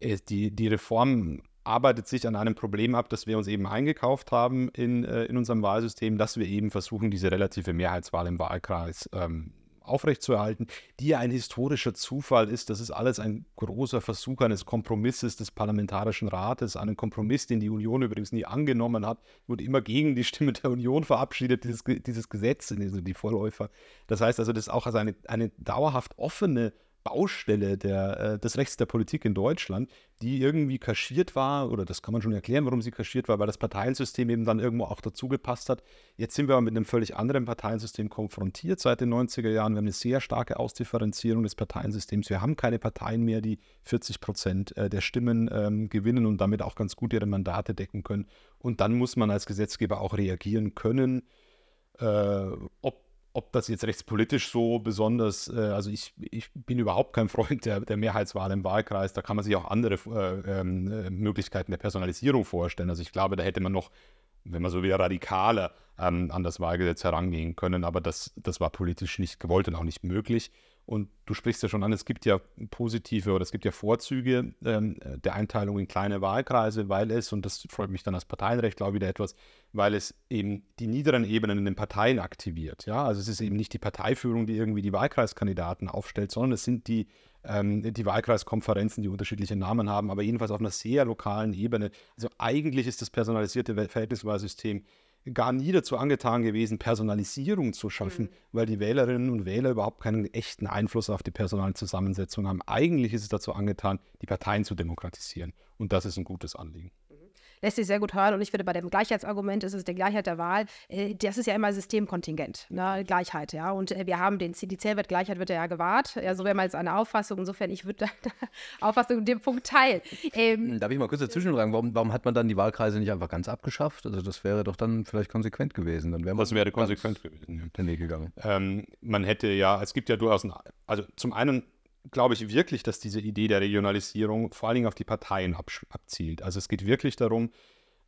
die, die Reform arbeitet sich an einem Problem ab, das wir uns eben eingekauft haben in, äh, in unserem Wahlsystem, dass wir eben versuchen, diese relative Mehrheitswahl im Wahlkreis ähm, aufrechtzuerhalten, die ja ein historischer Zufall ist. Das ist alles ein großer Versuch eines Kompromisses des Parlamentarischen Rates, einen Kompromiss, den die Union übrigens nie angenommen hat, wurde immer gegen die Stimme der Union verabschiedet, dieses, dieses Gesetz, also die Vorläufer. Das heißt also, das ist auch als eine, eine dauerhaft offene Baustelle der, äh, des Rechts der Politik in Deutschland, die irgendwie kaschiert war, oder das kann man schon erklären, warum sie kaschiert war, weil das Parteiensystem eben dann irgendwo auch dazu gepasst hat. Jetzt sind wir aber mit einem völlig anderen Parteiensystem konfrontiert seit den 90er Jahren. Wir haben eine sehr starke Ausdifferenzierung des Parteiensystems. Wir haben keine Parteien mehr, die 40 Prozent äh, der Stimmen ähm, gewinnen und damit auch ganz gut ihre Mandate decken können. Und dann muss man als Gesetzgeber auch reagieren können, äh, ob ob das jetzt rechtspolitisch so besonders, äh, also ich, ich bin überhaupt kein Freund der, der Mehrheitswahl im Wahlkreis. Da kann man sich auch andere äh, äh, Möglichkeiten der Personalisierung vorstellen. Also ich glaube, da hätte man noch, wenn man so will, radikaler ähm, an das Wahlgesetz herangehen können. Aber das, das war politisch nicht gewollt und auch nicht möglich. Und du sprichst ja schon an, es gibt ja positive oder es gibt ja Vorzüge ähm, der Einteilung in kleine Wahlkreise, weil es, und das freut mich dann als Parteienrechtler auch wieder etwas, weil es eben die niederen Ebenen in den Parteien aktiviert. Ja? Also es ist eben nicht die Parteiführung, die irgendwie die Wahlkreiskandidaten aufstellt, sondern es sind die, ähm, die Wahlkreiskonferenzen, die unterschiedliche Namen haben, aber jedenfalls auf einer sehr lokalen Ebene. Also eigentlich ist das personalisierte Verhältniswahlsystem gar nie dazu angetan gewesen, Personalisierung zu schaffen, mhm. weil die Wählerinnen und Wähler überhaupt keinen echten Einfluss auf die Personalzusammensetzung haben. Eigentlich ist es dazu angetan, die Parteien zu demokratisieren. Und das ist ein gutes Anliegen lässt sich sehr gut hören. Und ich finde, bei dem Gleichheitsargument ist es die Gleichheit der Wahl. Äh, das ist ja immer Systemkontingent, ne? Gleichheit, ja. Und äh, wir haben den, die Zählwertgleichheit wird ja gewahrt. Ja, so wäre mal jetzt eine Auffassung. Insofern, ich würde die [LAUGHS] Auffassung in dem Punkt teilen. Ähm, hm, Darf ich mal kurz dazwischen fragen, warum, warum hat man dann die Wahlkreise nicht einfach ganz abgeschafft? Also das wäre doch dann vielleicht konsequent gewesen. Dann wäre das wäre konsequent gewesen. Gegangen. Ähm, man hätte ja, es gibt ja durchaus, ein, also zum einen glaube ich wirklich, dass diese Idee der Regionalisierung vor allen Dingen auf die Parteien abzielt. Also es geht wirklich darum,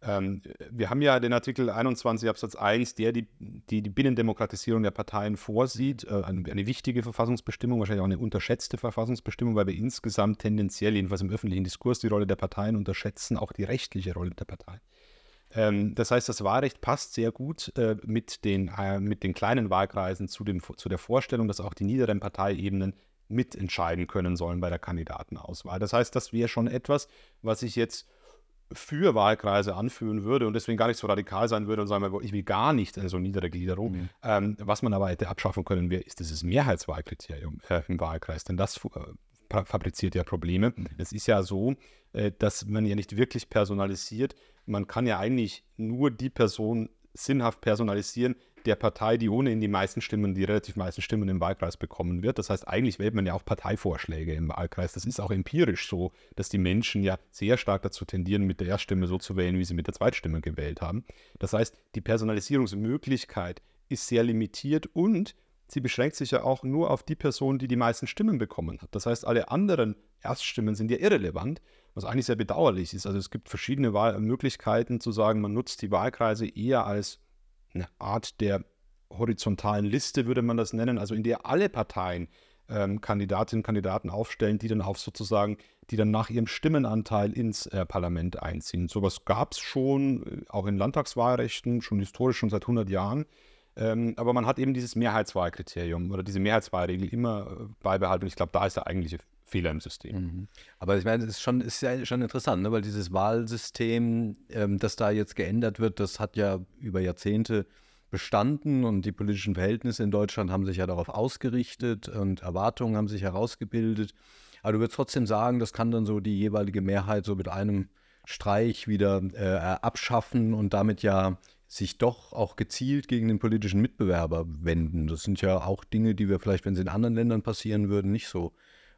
ähm, wir haben ja den Artikel 21 Absatz 1, der die, die, die Binnendemokratisierung der Parteien vorsieht, äh, eine, eine, wichtige Verfassungsbestimmung, wahrscheinlich auch eine unterschätzte Verfassungsbestimmung, weil wir insgesamt tendenziell, jedenfalls im öffentlichen Diskurs, die Rolle der Parteien unterschätzen, auch die rechtliche Rolle der Parteien. Ähm, das heißt, das Wahlrecht passt sehr gut äh, mit, den, äh, mit den kleinen Wahlkreisen zu, dem, zu der Vorstellung, dass auch die niederen Parteiebenen mitentscheiden können sollen bei der Kandidatenauswahl. Das heißt, das wäre schon etwas, was ich jetzt für Wahlkreise anführen würde und deswegen gar nicht so radikal sein würde und sagen, ich will gar nicht so niedere Gliederung. Mhm. Ähm, was man aber hätte abschaffen können, wäre, ist dieses Mehrheitswahlkriterium äh, im Wahlkreis, denn das äh, fabriziert ja Probleme. Mhm. Es ist ja so, äh, dass man ja nicht wirklich personalisiert. Man kann ja eigentlich nur die Person sinnhaft personalisieren, der Partei, die ohnehin die meisten Stimmen, die relativ meisten Stimmen im Wahlkreis bekommen wird. Das heißt, eigentlich wählt man ja auch Parteivorschläge im Wahlkreis. Das ist auch empirisch so, dass die Menschen ja sehr stark dazu tendieren, mit der Erststimme so zu wählen, wie sie mit der Zweitstimme gewählt haben. Das heißt, die Personalisierungsmöglichkeit ist sehr limitiert und sie beschränkt sich ja auch nur auf die Person, die die meisten Stimmen bekommen hat. Das heißt, alle anderen Erststimmen sind ja irrelevant, was eigentlich sehr bedauerlich ist. Also es gibt verschiedene Wahl Möglichkeiten zu sagen, man nutzt die Wahlkreise eher als eine Art der horizontalen Liste, würde man das nennen, also in der alle Parteien ähm, Kandidatinnen und Kandidaten aufstellen, die dann auch sozusagen, die dann nach ihrem Stimmenanteil ins äh, Parlament einziehen. Sowas gab es schon, äh, auch in Landtagswahlrechten, schon historisch, schon seit 100 Jahren. Ähm, aber man hat eben dieses Mehrheitswahlkriterium oder diese Mehrheitswahlregel immer äh, beibehalten. Ich glaube, da ist der eigentliche Fehler im System. Mhm. Aber ich meine, es ist schon, ist ja schon interessant, ne? weil dieses Wahlsystem, ähm, das da jetzt geändert wird, das hat ja über Jahrzehnte bestanden und die politischen Verhältnisse in Deutschland haben sich ja darauf ausgerichtet und Erwartungen haben sich herausgebildet. Aber du würdest trotzdem sagen, das kann dann so die jeweilige Mehrheit so mit einem Streich wieder äh, abschaffen und damit ja sich doch auch gezielt gegen den politischen Mitbewerber wenden. Das sind ja auch Dinge, die wir vielleicht, wenn sie in anderen Ländern passieren würden, nicht so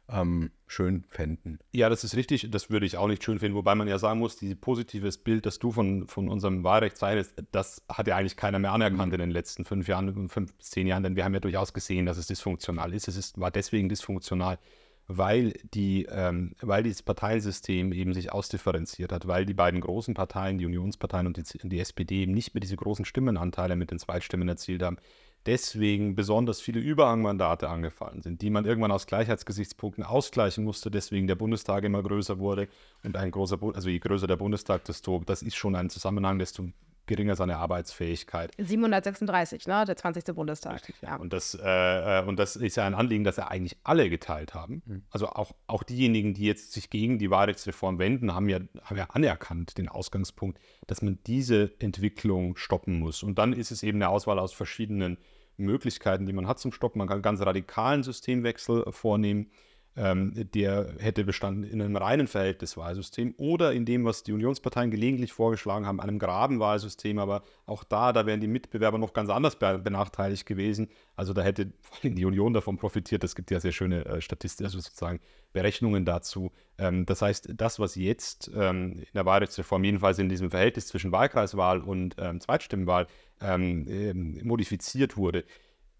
ähm, schön fänden. Ja, das ist richtig. Das würde ich auch nicht schön finden. Wobei man ja sagen muss, dieses positives Bild, das du von, von unserem Wahlrecht zeigst, das hat ja eigentlich keiner mehr anerkannt mhm. in den letzten fünf Jahren, fünf zehn Jahren, denn wir haben ja durchaus gesehen, dass es dysfunktional ist. Es ist, war deswegen dysfunktional, weil, die, ähm, weil dieses Parteiensystem eben sich ausdifferenziert hat, weil die beiden großen Parteien, die Unionsparteien und die, die SPD, eben nicht mehr diese großen Stimmenanteile mit den Zweitstimmen erzielt haben, deswegen besonders viele Überhangmandate angefallen sind, die man irgendwann aus Gleichheitsgesichtspunkten ausgleichen musste, deswegen der Bundestag immer größer wurde und ein großer, also je größer der Bundestag, desto, das ist schon ein Zusammenhang, desto geringer seine Arbeitsfähigkeit. 736, ne? der 20. Bundestag. Richtig, ja. Und, das, äh, und das ist ja ein Anliegen, das ja eigentlich alle geteilt haben. Mhm. Also auch, auch diejenigen, die jetzt sich gegen die Wahlrechtsreform wenden, haben ja, haben ja anerkannt den Ausgangspunkt, dass man diese Entwicklung stoppen muss. Und dann ist es eben eine Auswahl aus verschiedenen Möglichkeiten, die man hat zum Stoppen. Man kann ganz radikalen Systemwechsel vornehmen ähm, der hätte bestanden in einem reinen Verhältniswahlsystem oder in dem, was die Unionsparteien gelegentlich vorgeschlagen haben, einem Grabenwahlsystem. Aber auch da, da wären die Mitbewerber noch ganz anders benachteiligt gewesen. Also da hätte vor allem die Union davon profitiert. Es gibt ja sehr schöne äh, Statistiken, also sozusagen Berechnungen dazu. Ähm, das heißt, das, was jetzt ähm, in der Wahlrechtsreform, jedenfalls in diesem Verhältnis zwischen Wahlkreiswahl und ähm, Zweitstimmenwahl, ähm, ähm, modifiziert wurde,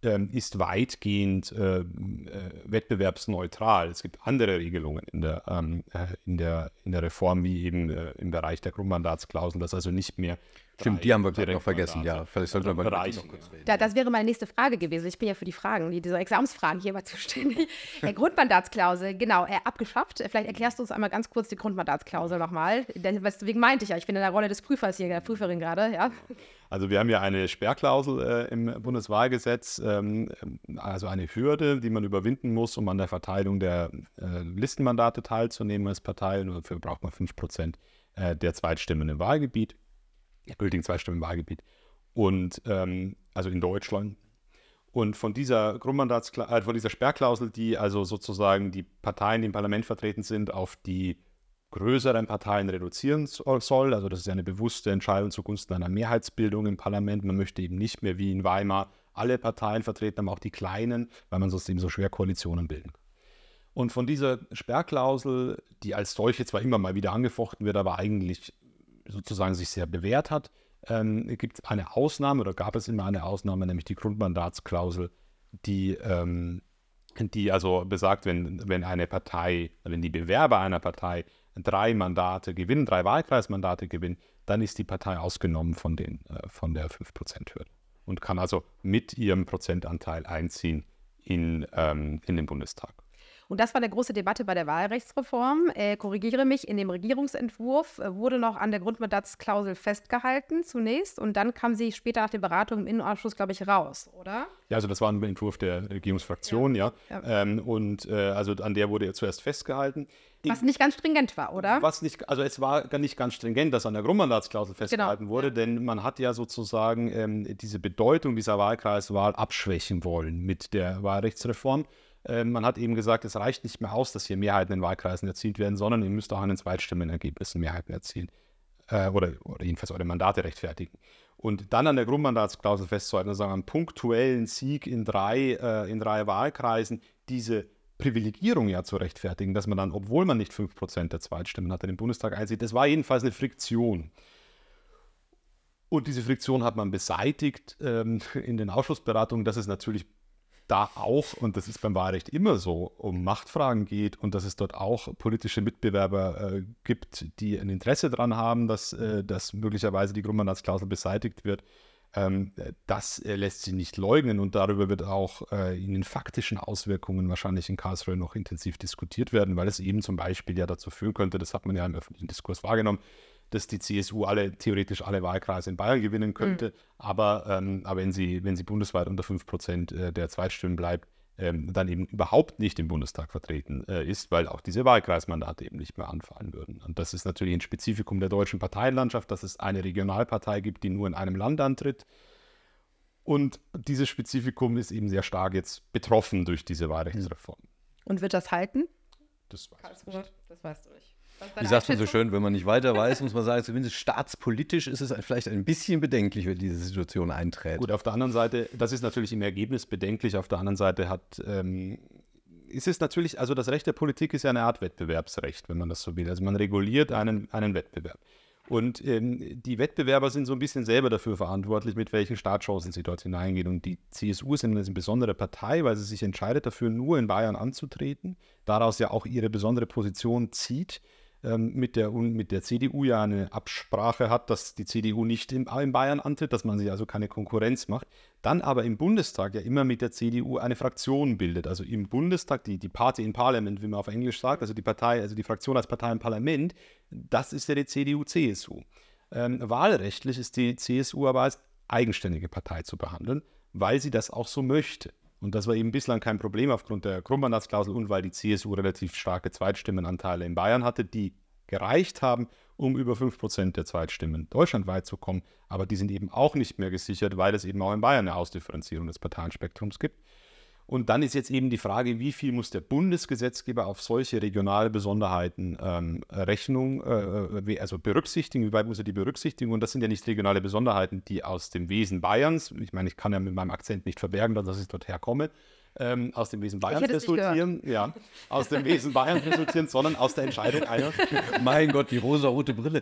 ähm, ist weitgehend äh, äh, wettbewerbsneutral. Es gibt andere Regelungen in der, ähm, äh, in der, in der Reform, wie eben äh, im Bereich der Grundmandatsklauseln, dass also nicht mehr Stimmt, die haben wir gerade noch vergessen. Ja, vielleicht sollten wir mal noch kurz reden. Da, das wäre meine nächste Frage gewesen. Ich bin ja für die Fragen, die, diese Examensfragen hier immer [LAUGHS] zuständig. Der Grundmandatsklausel, genau, äh, abgeschafft. Vielleicht erklärst du uns einmal ganz kurz die Grundmandatsklausel nochmal. Deswegen meinte ich ja, ich bin in der Rolle des Prüfers hier, der Prüferin gerade, ja. Also wir haben ja eine Sperrklausel äh, im Bundeswahlgesetz, ähm, also eine Hürde, die man überwinden muss, um an der Verteilung der äh, Listenmandate teilzunehmen als Partei. Und dafür braucht man 5 Prozent äh, der Zweitstimmen im Wahlgebiet gültigen Zweistimmen im Wahlgebiet. Und ähm, also in Deutschland. Und von dieser Grundmandatsklausel, äh, von dieser Sperrklausel, die also sozusagen die Parteien, die im Parlament vertreten sind, auf die größeren Parteien reduzieren soll. Also das ist ja eine bewusste Entscheidung zugunsten einer Mehrheitsbildung im Parlament. Man möchte eben nicht mehr wie in Weimar alle Parteien vertreten, aber auch die kleinen, weil man sonst eben so schwer Koalitionen bilden kann. Und von dieser Sperrklausel, die als solche zwar immer mal wieder angefochten wird, aber eigentlich sozusagen sich sehr bewährt hat, ähm, gibt es eine Ausnahme oder gab es immer eine Ausnahme, nämlich die Grundmandatsklausel, die, ähm, die also besagt, wenn, wenn eine Partei, wenn die Bewerber einer Partei drei Mandate gewinnen, drei Wahlkreismandate gewinnen, dann ist die Partei ausgenommen von, den, äh, von der 5%-Hürde und kann also mit ihrem Prozentanteil einziehen in, ähm, in den Bundestag. Und das war eine große Debatte bei der Wahlrechtsreform. Äh, korrigiere mich, in dem Regierungsentwurf äh, wurde noch an der Grundmandatsklausel festgehalten zunächst und dann kam sie später nach der Beratung im Innenausschuss, glaube ich, raus, oder? Ja, also das war ein Entwurf der Regierungsfraktion, ja. ja. ja. Ähm, und äh, also an der wurde zuerst festgehalten. Was nicht ganz stringent war, oder? Was nicht, also es war nicht ganz stringent, dass an der Grundmandatsklausel genau. festgehalten genau. wurde, ja. denn man hat ja sozusagen ähm, diese Bedeutung dieser Wahlkreiswahl abschwächen wollen mit der Wahlrechtsreform. Ähm, man hat eben gesagt, es reicht nicht mehr aus, dass hier Mehrheiten in Wahlkreisen erzielt werden, sondern ihr müsst auch an den Zweitstimmenergebnissen Mehrheiten erzielen. Äh, oder, oder jedenfalls eure Mandate rechtfertigen. Und dann an der Grundmandatsklausel festzuhalten, also einen punktuellen Sieg in drei, äh, in drei Wahlkreisen, diese Privilegierung ja zu rechtfertigen, dass man dann, obwohl man nicht 5% der Zweitstimmen hatte, den Bundestag einsieht, das war jedenfalls eine Friktion. Und diese Friktion hat man beseitigt ähm, in den Ausschussberatungen. Das ist natürlich da auch, und das ist beim Wahlrecht immer so, um Machtfragen geht und dass es dort auch politische Mitbewerber äh, gibt, die ein Interesse daran haben, dass, äh, dass möglicherweise die Grundmandatsklausel beseitigt wird. Ähm, das äh, lässt sich nicht leugnen und darüber wird auch äh, in den faktischen Auswirkungen wahrscheinlich in Karlsruhe noch intensiv diskutiert werden, weil es eben zum Beispiel ja dazu führen könnte, das hat man ja im öffentlichen Diskurs wahrgenommen, dass die CSU alle theoretisch alle Wahlkreise in Bayern gewinnen könnte. Mhm. Aber, ähm, aber wenn, sie, wenn sie bundesweit unter 5 Prozent äh, der Zweitstimmen bleibt, ähm, dann eben überhaupt nicht im Bundestag vertreten äh, ist, weil auch diese Wahlkreismandate eben nicht mehr anfallen würden. Und das ist natürlich ein Spezifikum der deutschen Parteienlandschaft, dass es eine Regionalpartei gibt, die nur in einem Land antritt. Und dieses Spezifikum ist eben sehr stark jetzt betroffen durch diese Wahlrechtsreform. Und wird das halten? Das weiß ich nicht. Das weißt du nicht. Wie sagt man so schön, wenn man nicht weiter weiß, muss man sagen, zumindest staatspolitisch ist es vielleicht ein bisschen bedenklich, wenn diese Situation eintritt. Gut, auf der anderen Seite, das ist natürlich im Ergebnis bedenklich, auf der anderen Seite hat, ähm, ist es natürlich, also das Recht der Politik ist ja eine Art Wettbewerbsrecht, wenn man das so will. Also man reguliert einen, einen Wettbewerb. Und ähm, die Wettbewerber sind so ein bisschen selber dafür verantwortlich, mit welchen Startchancen sie dort hineingehen. Und die CSU ist eine besondere Partei, weil sie sich entscheidet dafür, nur in Bayern anzutreten, daraus ja auch ihre besondere Position zieht ähm, mit, der, mit der CDU ja eine Absprache hat, dass die CDU nicht in, in Bayern antritt, dass man sich also keine Konkurrenz macht, dann aber im Bundestag ja immer mit der CDU eine Fraktion bildet. Also im Bundestag, die, die Party in Parliament, wie man auf Englisch sagt, also die Partei, also die Fraktion als Partei im Parlament, das ist ja die CDU-CSU. Ähm, wahlrechtlich ist die CSU aber als eigenständige Partei zu behandeln, weil sie das auch so möchte. Und das war eben bislang kein Problem aufgrund der Grundmandatsklausel und weil die CSU relativ starke Zweitstimmenanteile in Bayern hatte, die gereicht haben, um über 5% der Zweitstimmen deutschlandweit zu kommen. Aber die sind eben auch nicht mehr gesichert, weil es eben auch in Bayern eine Ausdifferenzierung des Parteienspektrums gibt. Und dann ist jetzt eben die Frage, wie viel muss der Bundesgesetzgeber auf solche regionale Besonderheiten ähm, Rechnung, äh, äh also berücksichtigen, wie weit muss er die berücksichtigen? Und das sind ja nicht regionale Besonderheiten, die aus dem Wesen Bayerns, ich meine, ich kann ja mit meinem Akzent nicht verbergen, dass ich dort herkomme, ähm, aus dem Wesen Bayerns resultieren, ja, aus dem Wesen Bayerns resultieren, sondern aus der Entscheidung einer, mein Gott, die rosa-rote Brille,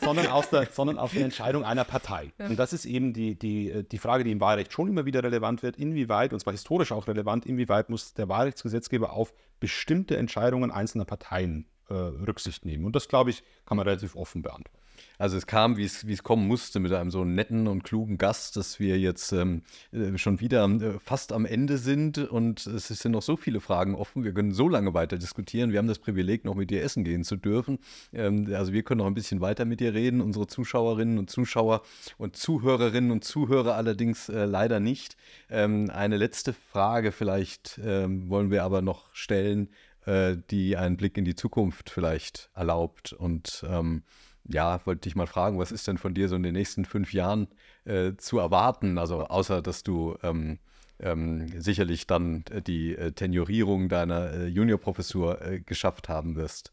sondern aus der, sondern aus der Entscheidung einer Partei. Ja. Und das ist eben die, die, die Frage, die im Wahlrecht schon immer wieder relevant wird, inwieweit, und zwar historisch auch relevant, inwieweit muss der Wahlrechtsgesetzgeber auf bestimmte Entscheidungen einzelner Parteien äh, Rücksicht nehmen. Und das, glaube ich, kann man relativ offen beantworten. Also es kam, wie es kommen musste, mit einem so netten und klugen Gast, dass wir jetzt ähm, äh, schon wieder äh, fast am Ende sind und es sind noch so viele Fragen offen. Wir können so lange weiter diskutieren. Wir haben das Privileg, noch mit dir essen gehen zu dürfen. Ähm, also wir können noch ein bisschen weiter mit dir reden, unsere Zuschauerinnen und Zuschauer und Zuhörerinnen und Zuhörer allerdings äh, leider nicht. Ähm, eine letzte Frage vielleicht ähm, wollen wir aber noch stellen, äh, die einen Blick in die Zukunft vielleicht erlaubt und ähm, ja, wollte ich mal fragen, was ist denn von dir so in den nächsten fünf Jahren äh, zu erwarten? Also außer, dass du ähm, ähm, sicherlich dann äh, die äh, Tenurierung deiner äh, Juniorprofessur äh, geschafft haben wirst.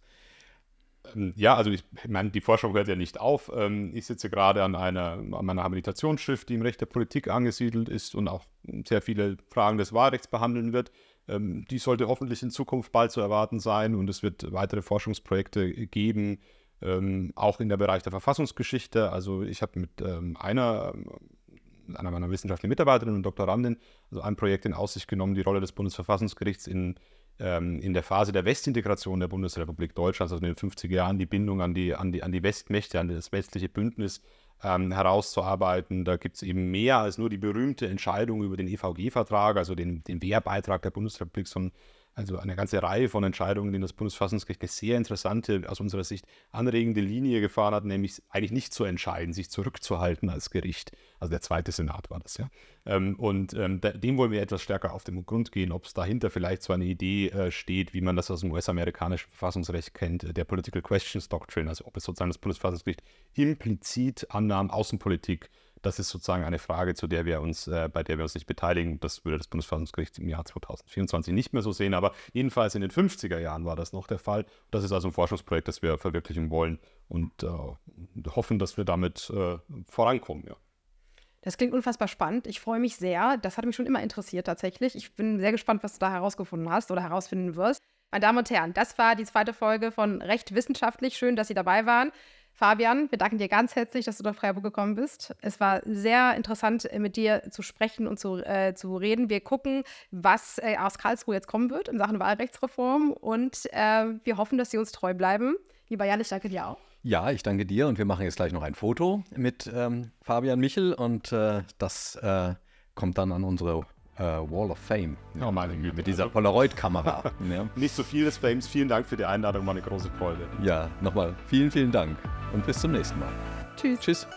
Ähm, ja, also ich, meine, die Forschung hört ja nicht auf. Ähm, ich sitze gerade an einer, an meiner Habilitationsschrift, die im Recht der Politik angesiedelt ist und auch sehr viele Fragen des Wahlrechts behandeln wird. Ähm, die sollte hoffentlich in Zukunft bald zu erwarten sein und es wird weitere Forschungsprojekte geben, ähm, auch in der Bereich der Verfassungsgeschichte. Also ich habe mit ähm, einer, einer meiner wissenschaftlichen Mitarbeiterinnen und Doktorandin also ein Projekt in Aussicht genommen, die Rolle des Bundesverfassungsgerichts in, ähm, in der Phase der Westintegration der Bundesrepublik Deutschland, also in den 50er Jahren die Bindung an die, an die, an die Westmächte, an das westliche Bündnis ähm, herauszuarbeiten. Da gibt es eben mehr als nur die berühmte Entscheidung über den EVG-Vertrag, also den, den Wehrbeitrag der Bundesrepublik, sondern also eine ganze Reihe von Entscheidungen, die das Bundesverfassungsgericht eine sehr interessante, aus unserer Sicht anregende Linie gefahren hat, nämlich eigentlich nicht zu entscheiden, sich zurückzuhalten als Gericht. Also der zweite Senat war das, ja. Ähm, und ähm, dem wollen wir etwas stärker auf den Grund gehen, ob es dahinter vielleicht so eine Idee äh, steht, wie man das aus dem US-amerikanischen Verfassungsrecht kennt, äh, der Political Questions Doctrine, also ob es sozusagen das Bundesverfassungsgericht implizit annahm, Außenpolitik das ist sozusagen eine Frage, zu der wir uns, äh, bei der wir uns nicht beteiligen. Das würde das Bundesverfassungsgericht im Jahr 2024 nicht mehr so sehen. Aber jedenfalls in den 50er Jahren war das noch der Fall. Das ist also ein Forschungsprojekt, das wir verwirklichen wollen und äh, hoffen, dass wir damit äh, vorankommen. Ja. Das klingt unfassbar spannend. Ich freue mich sehr. Das hat mich schon immer interessiert tatsächlich. Ich bin sehr gespannt, was du da herausgefunden hast oder herausfinden wirst. Meine Damen und Herren, das war die zweite Folge von Recht Wissenschaftlich. Schön, dass Sie dabei waren. Fabian, wir danken dir ganz herzlich, dass du nach Freiburg gekommen bist. Es war sehr interessant, äh, mit dir zu sprechen und zu, äh, zu reden. Wir gucken, was äh, aus Karlsruhe jetzt kommen wird in Sachen Wahlrechtsreform und äh, wir hoffen, dass sie uns treu bleiben. Lieber Jan, ich danke dir auch. Ja, ich danke dir und wir machen jetzt gleich noch ein Foto mit ähm, Fabian Michel und äh, das äh, kommt dann an unsere Wall of Fame. Oh meine Güte. Mit dieser Polaroid-Kamera. ja. [LAUGHS] Nicht so viel des Fames. Vielen Dank für die Einladung, war eine große Freude. Ja, nochmal vielen, vielen Dank und bis zum nächsten Mal. Tschüss. Tschüss.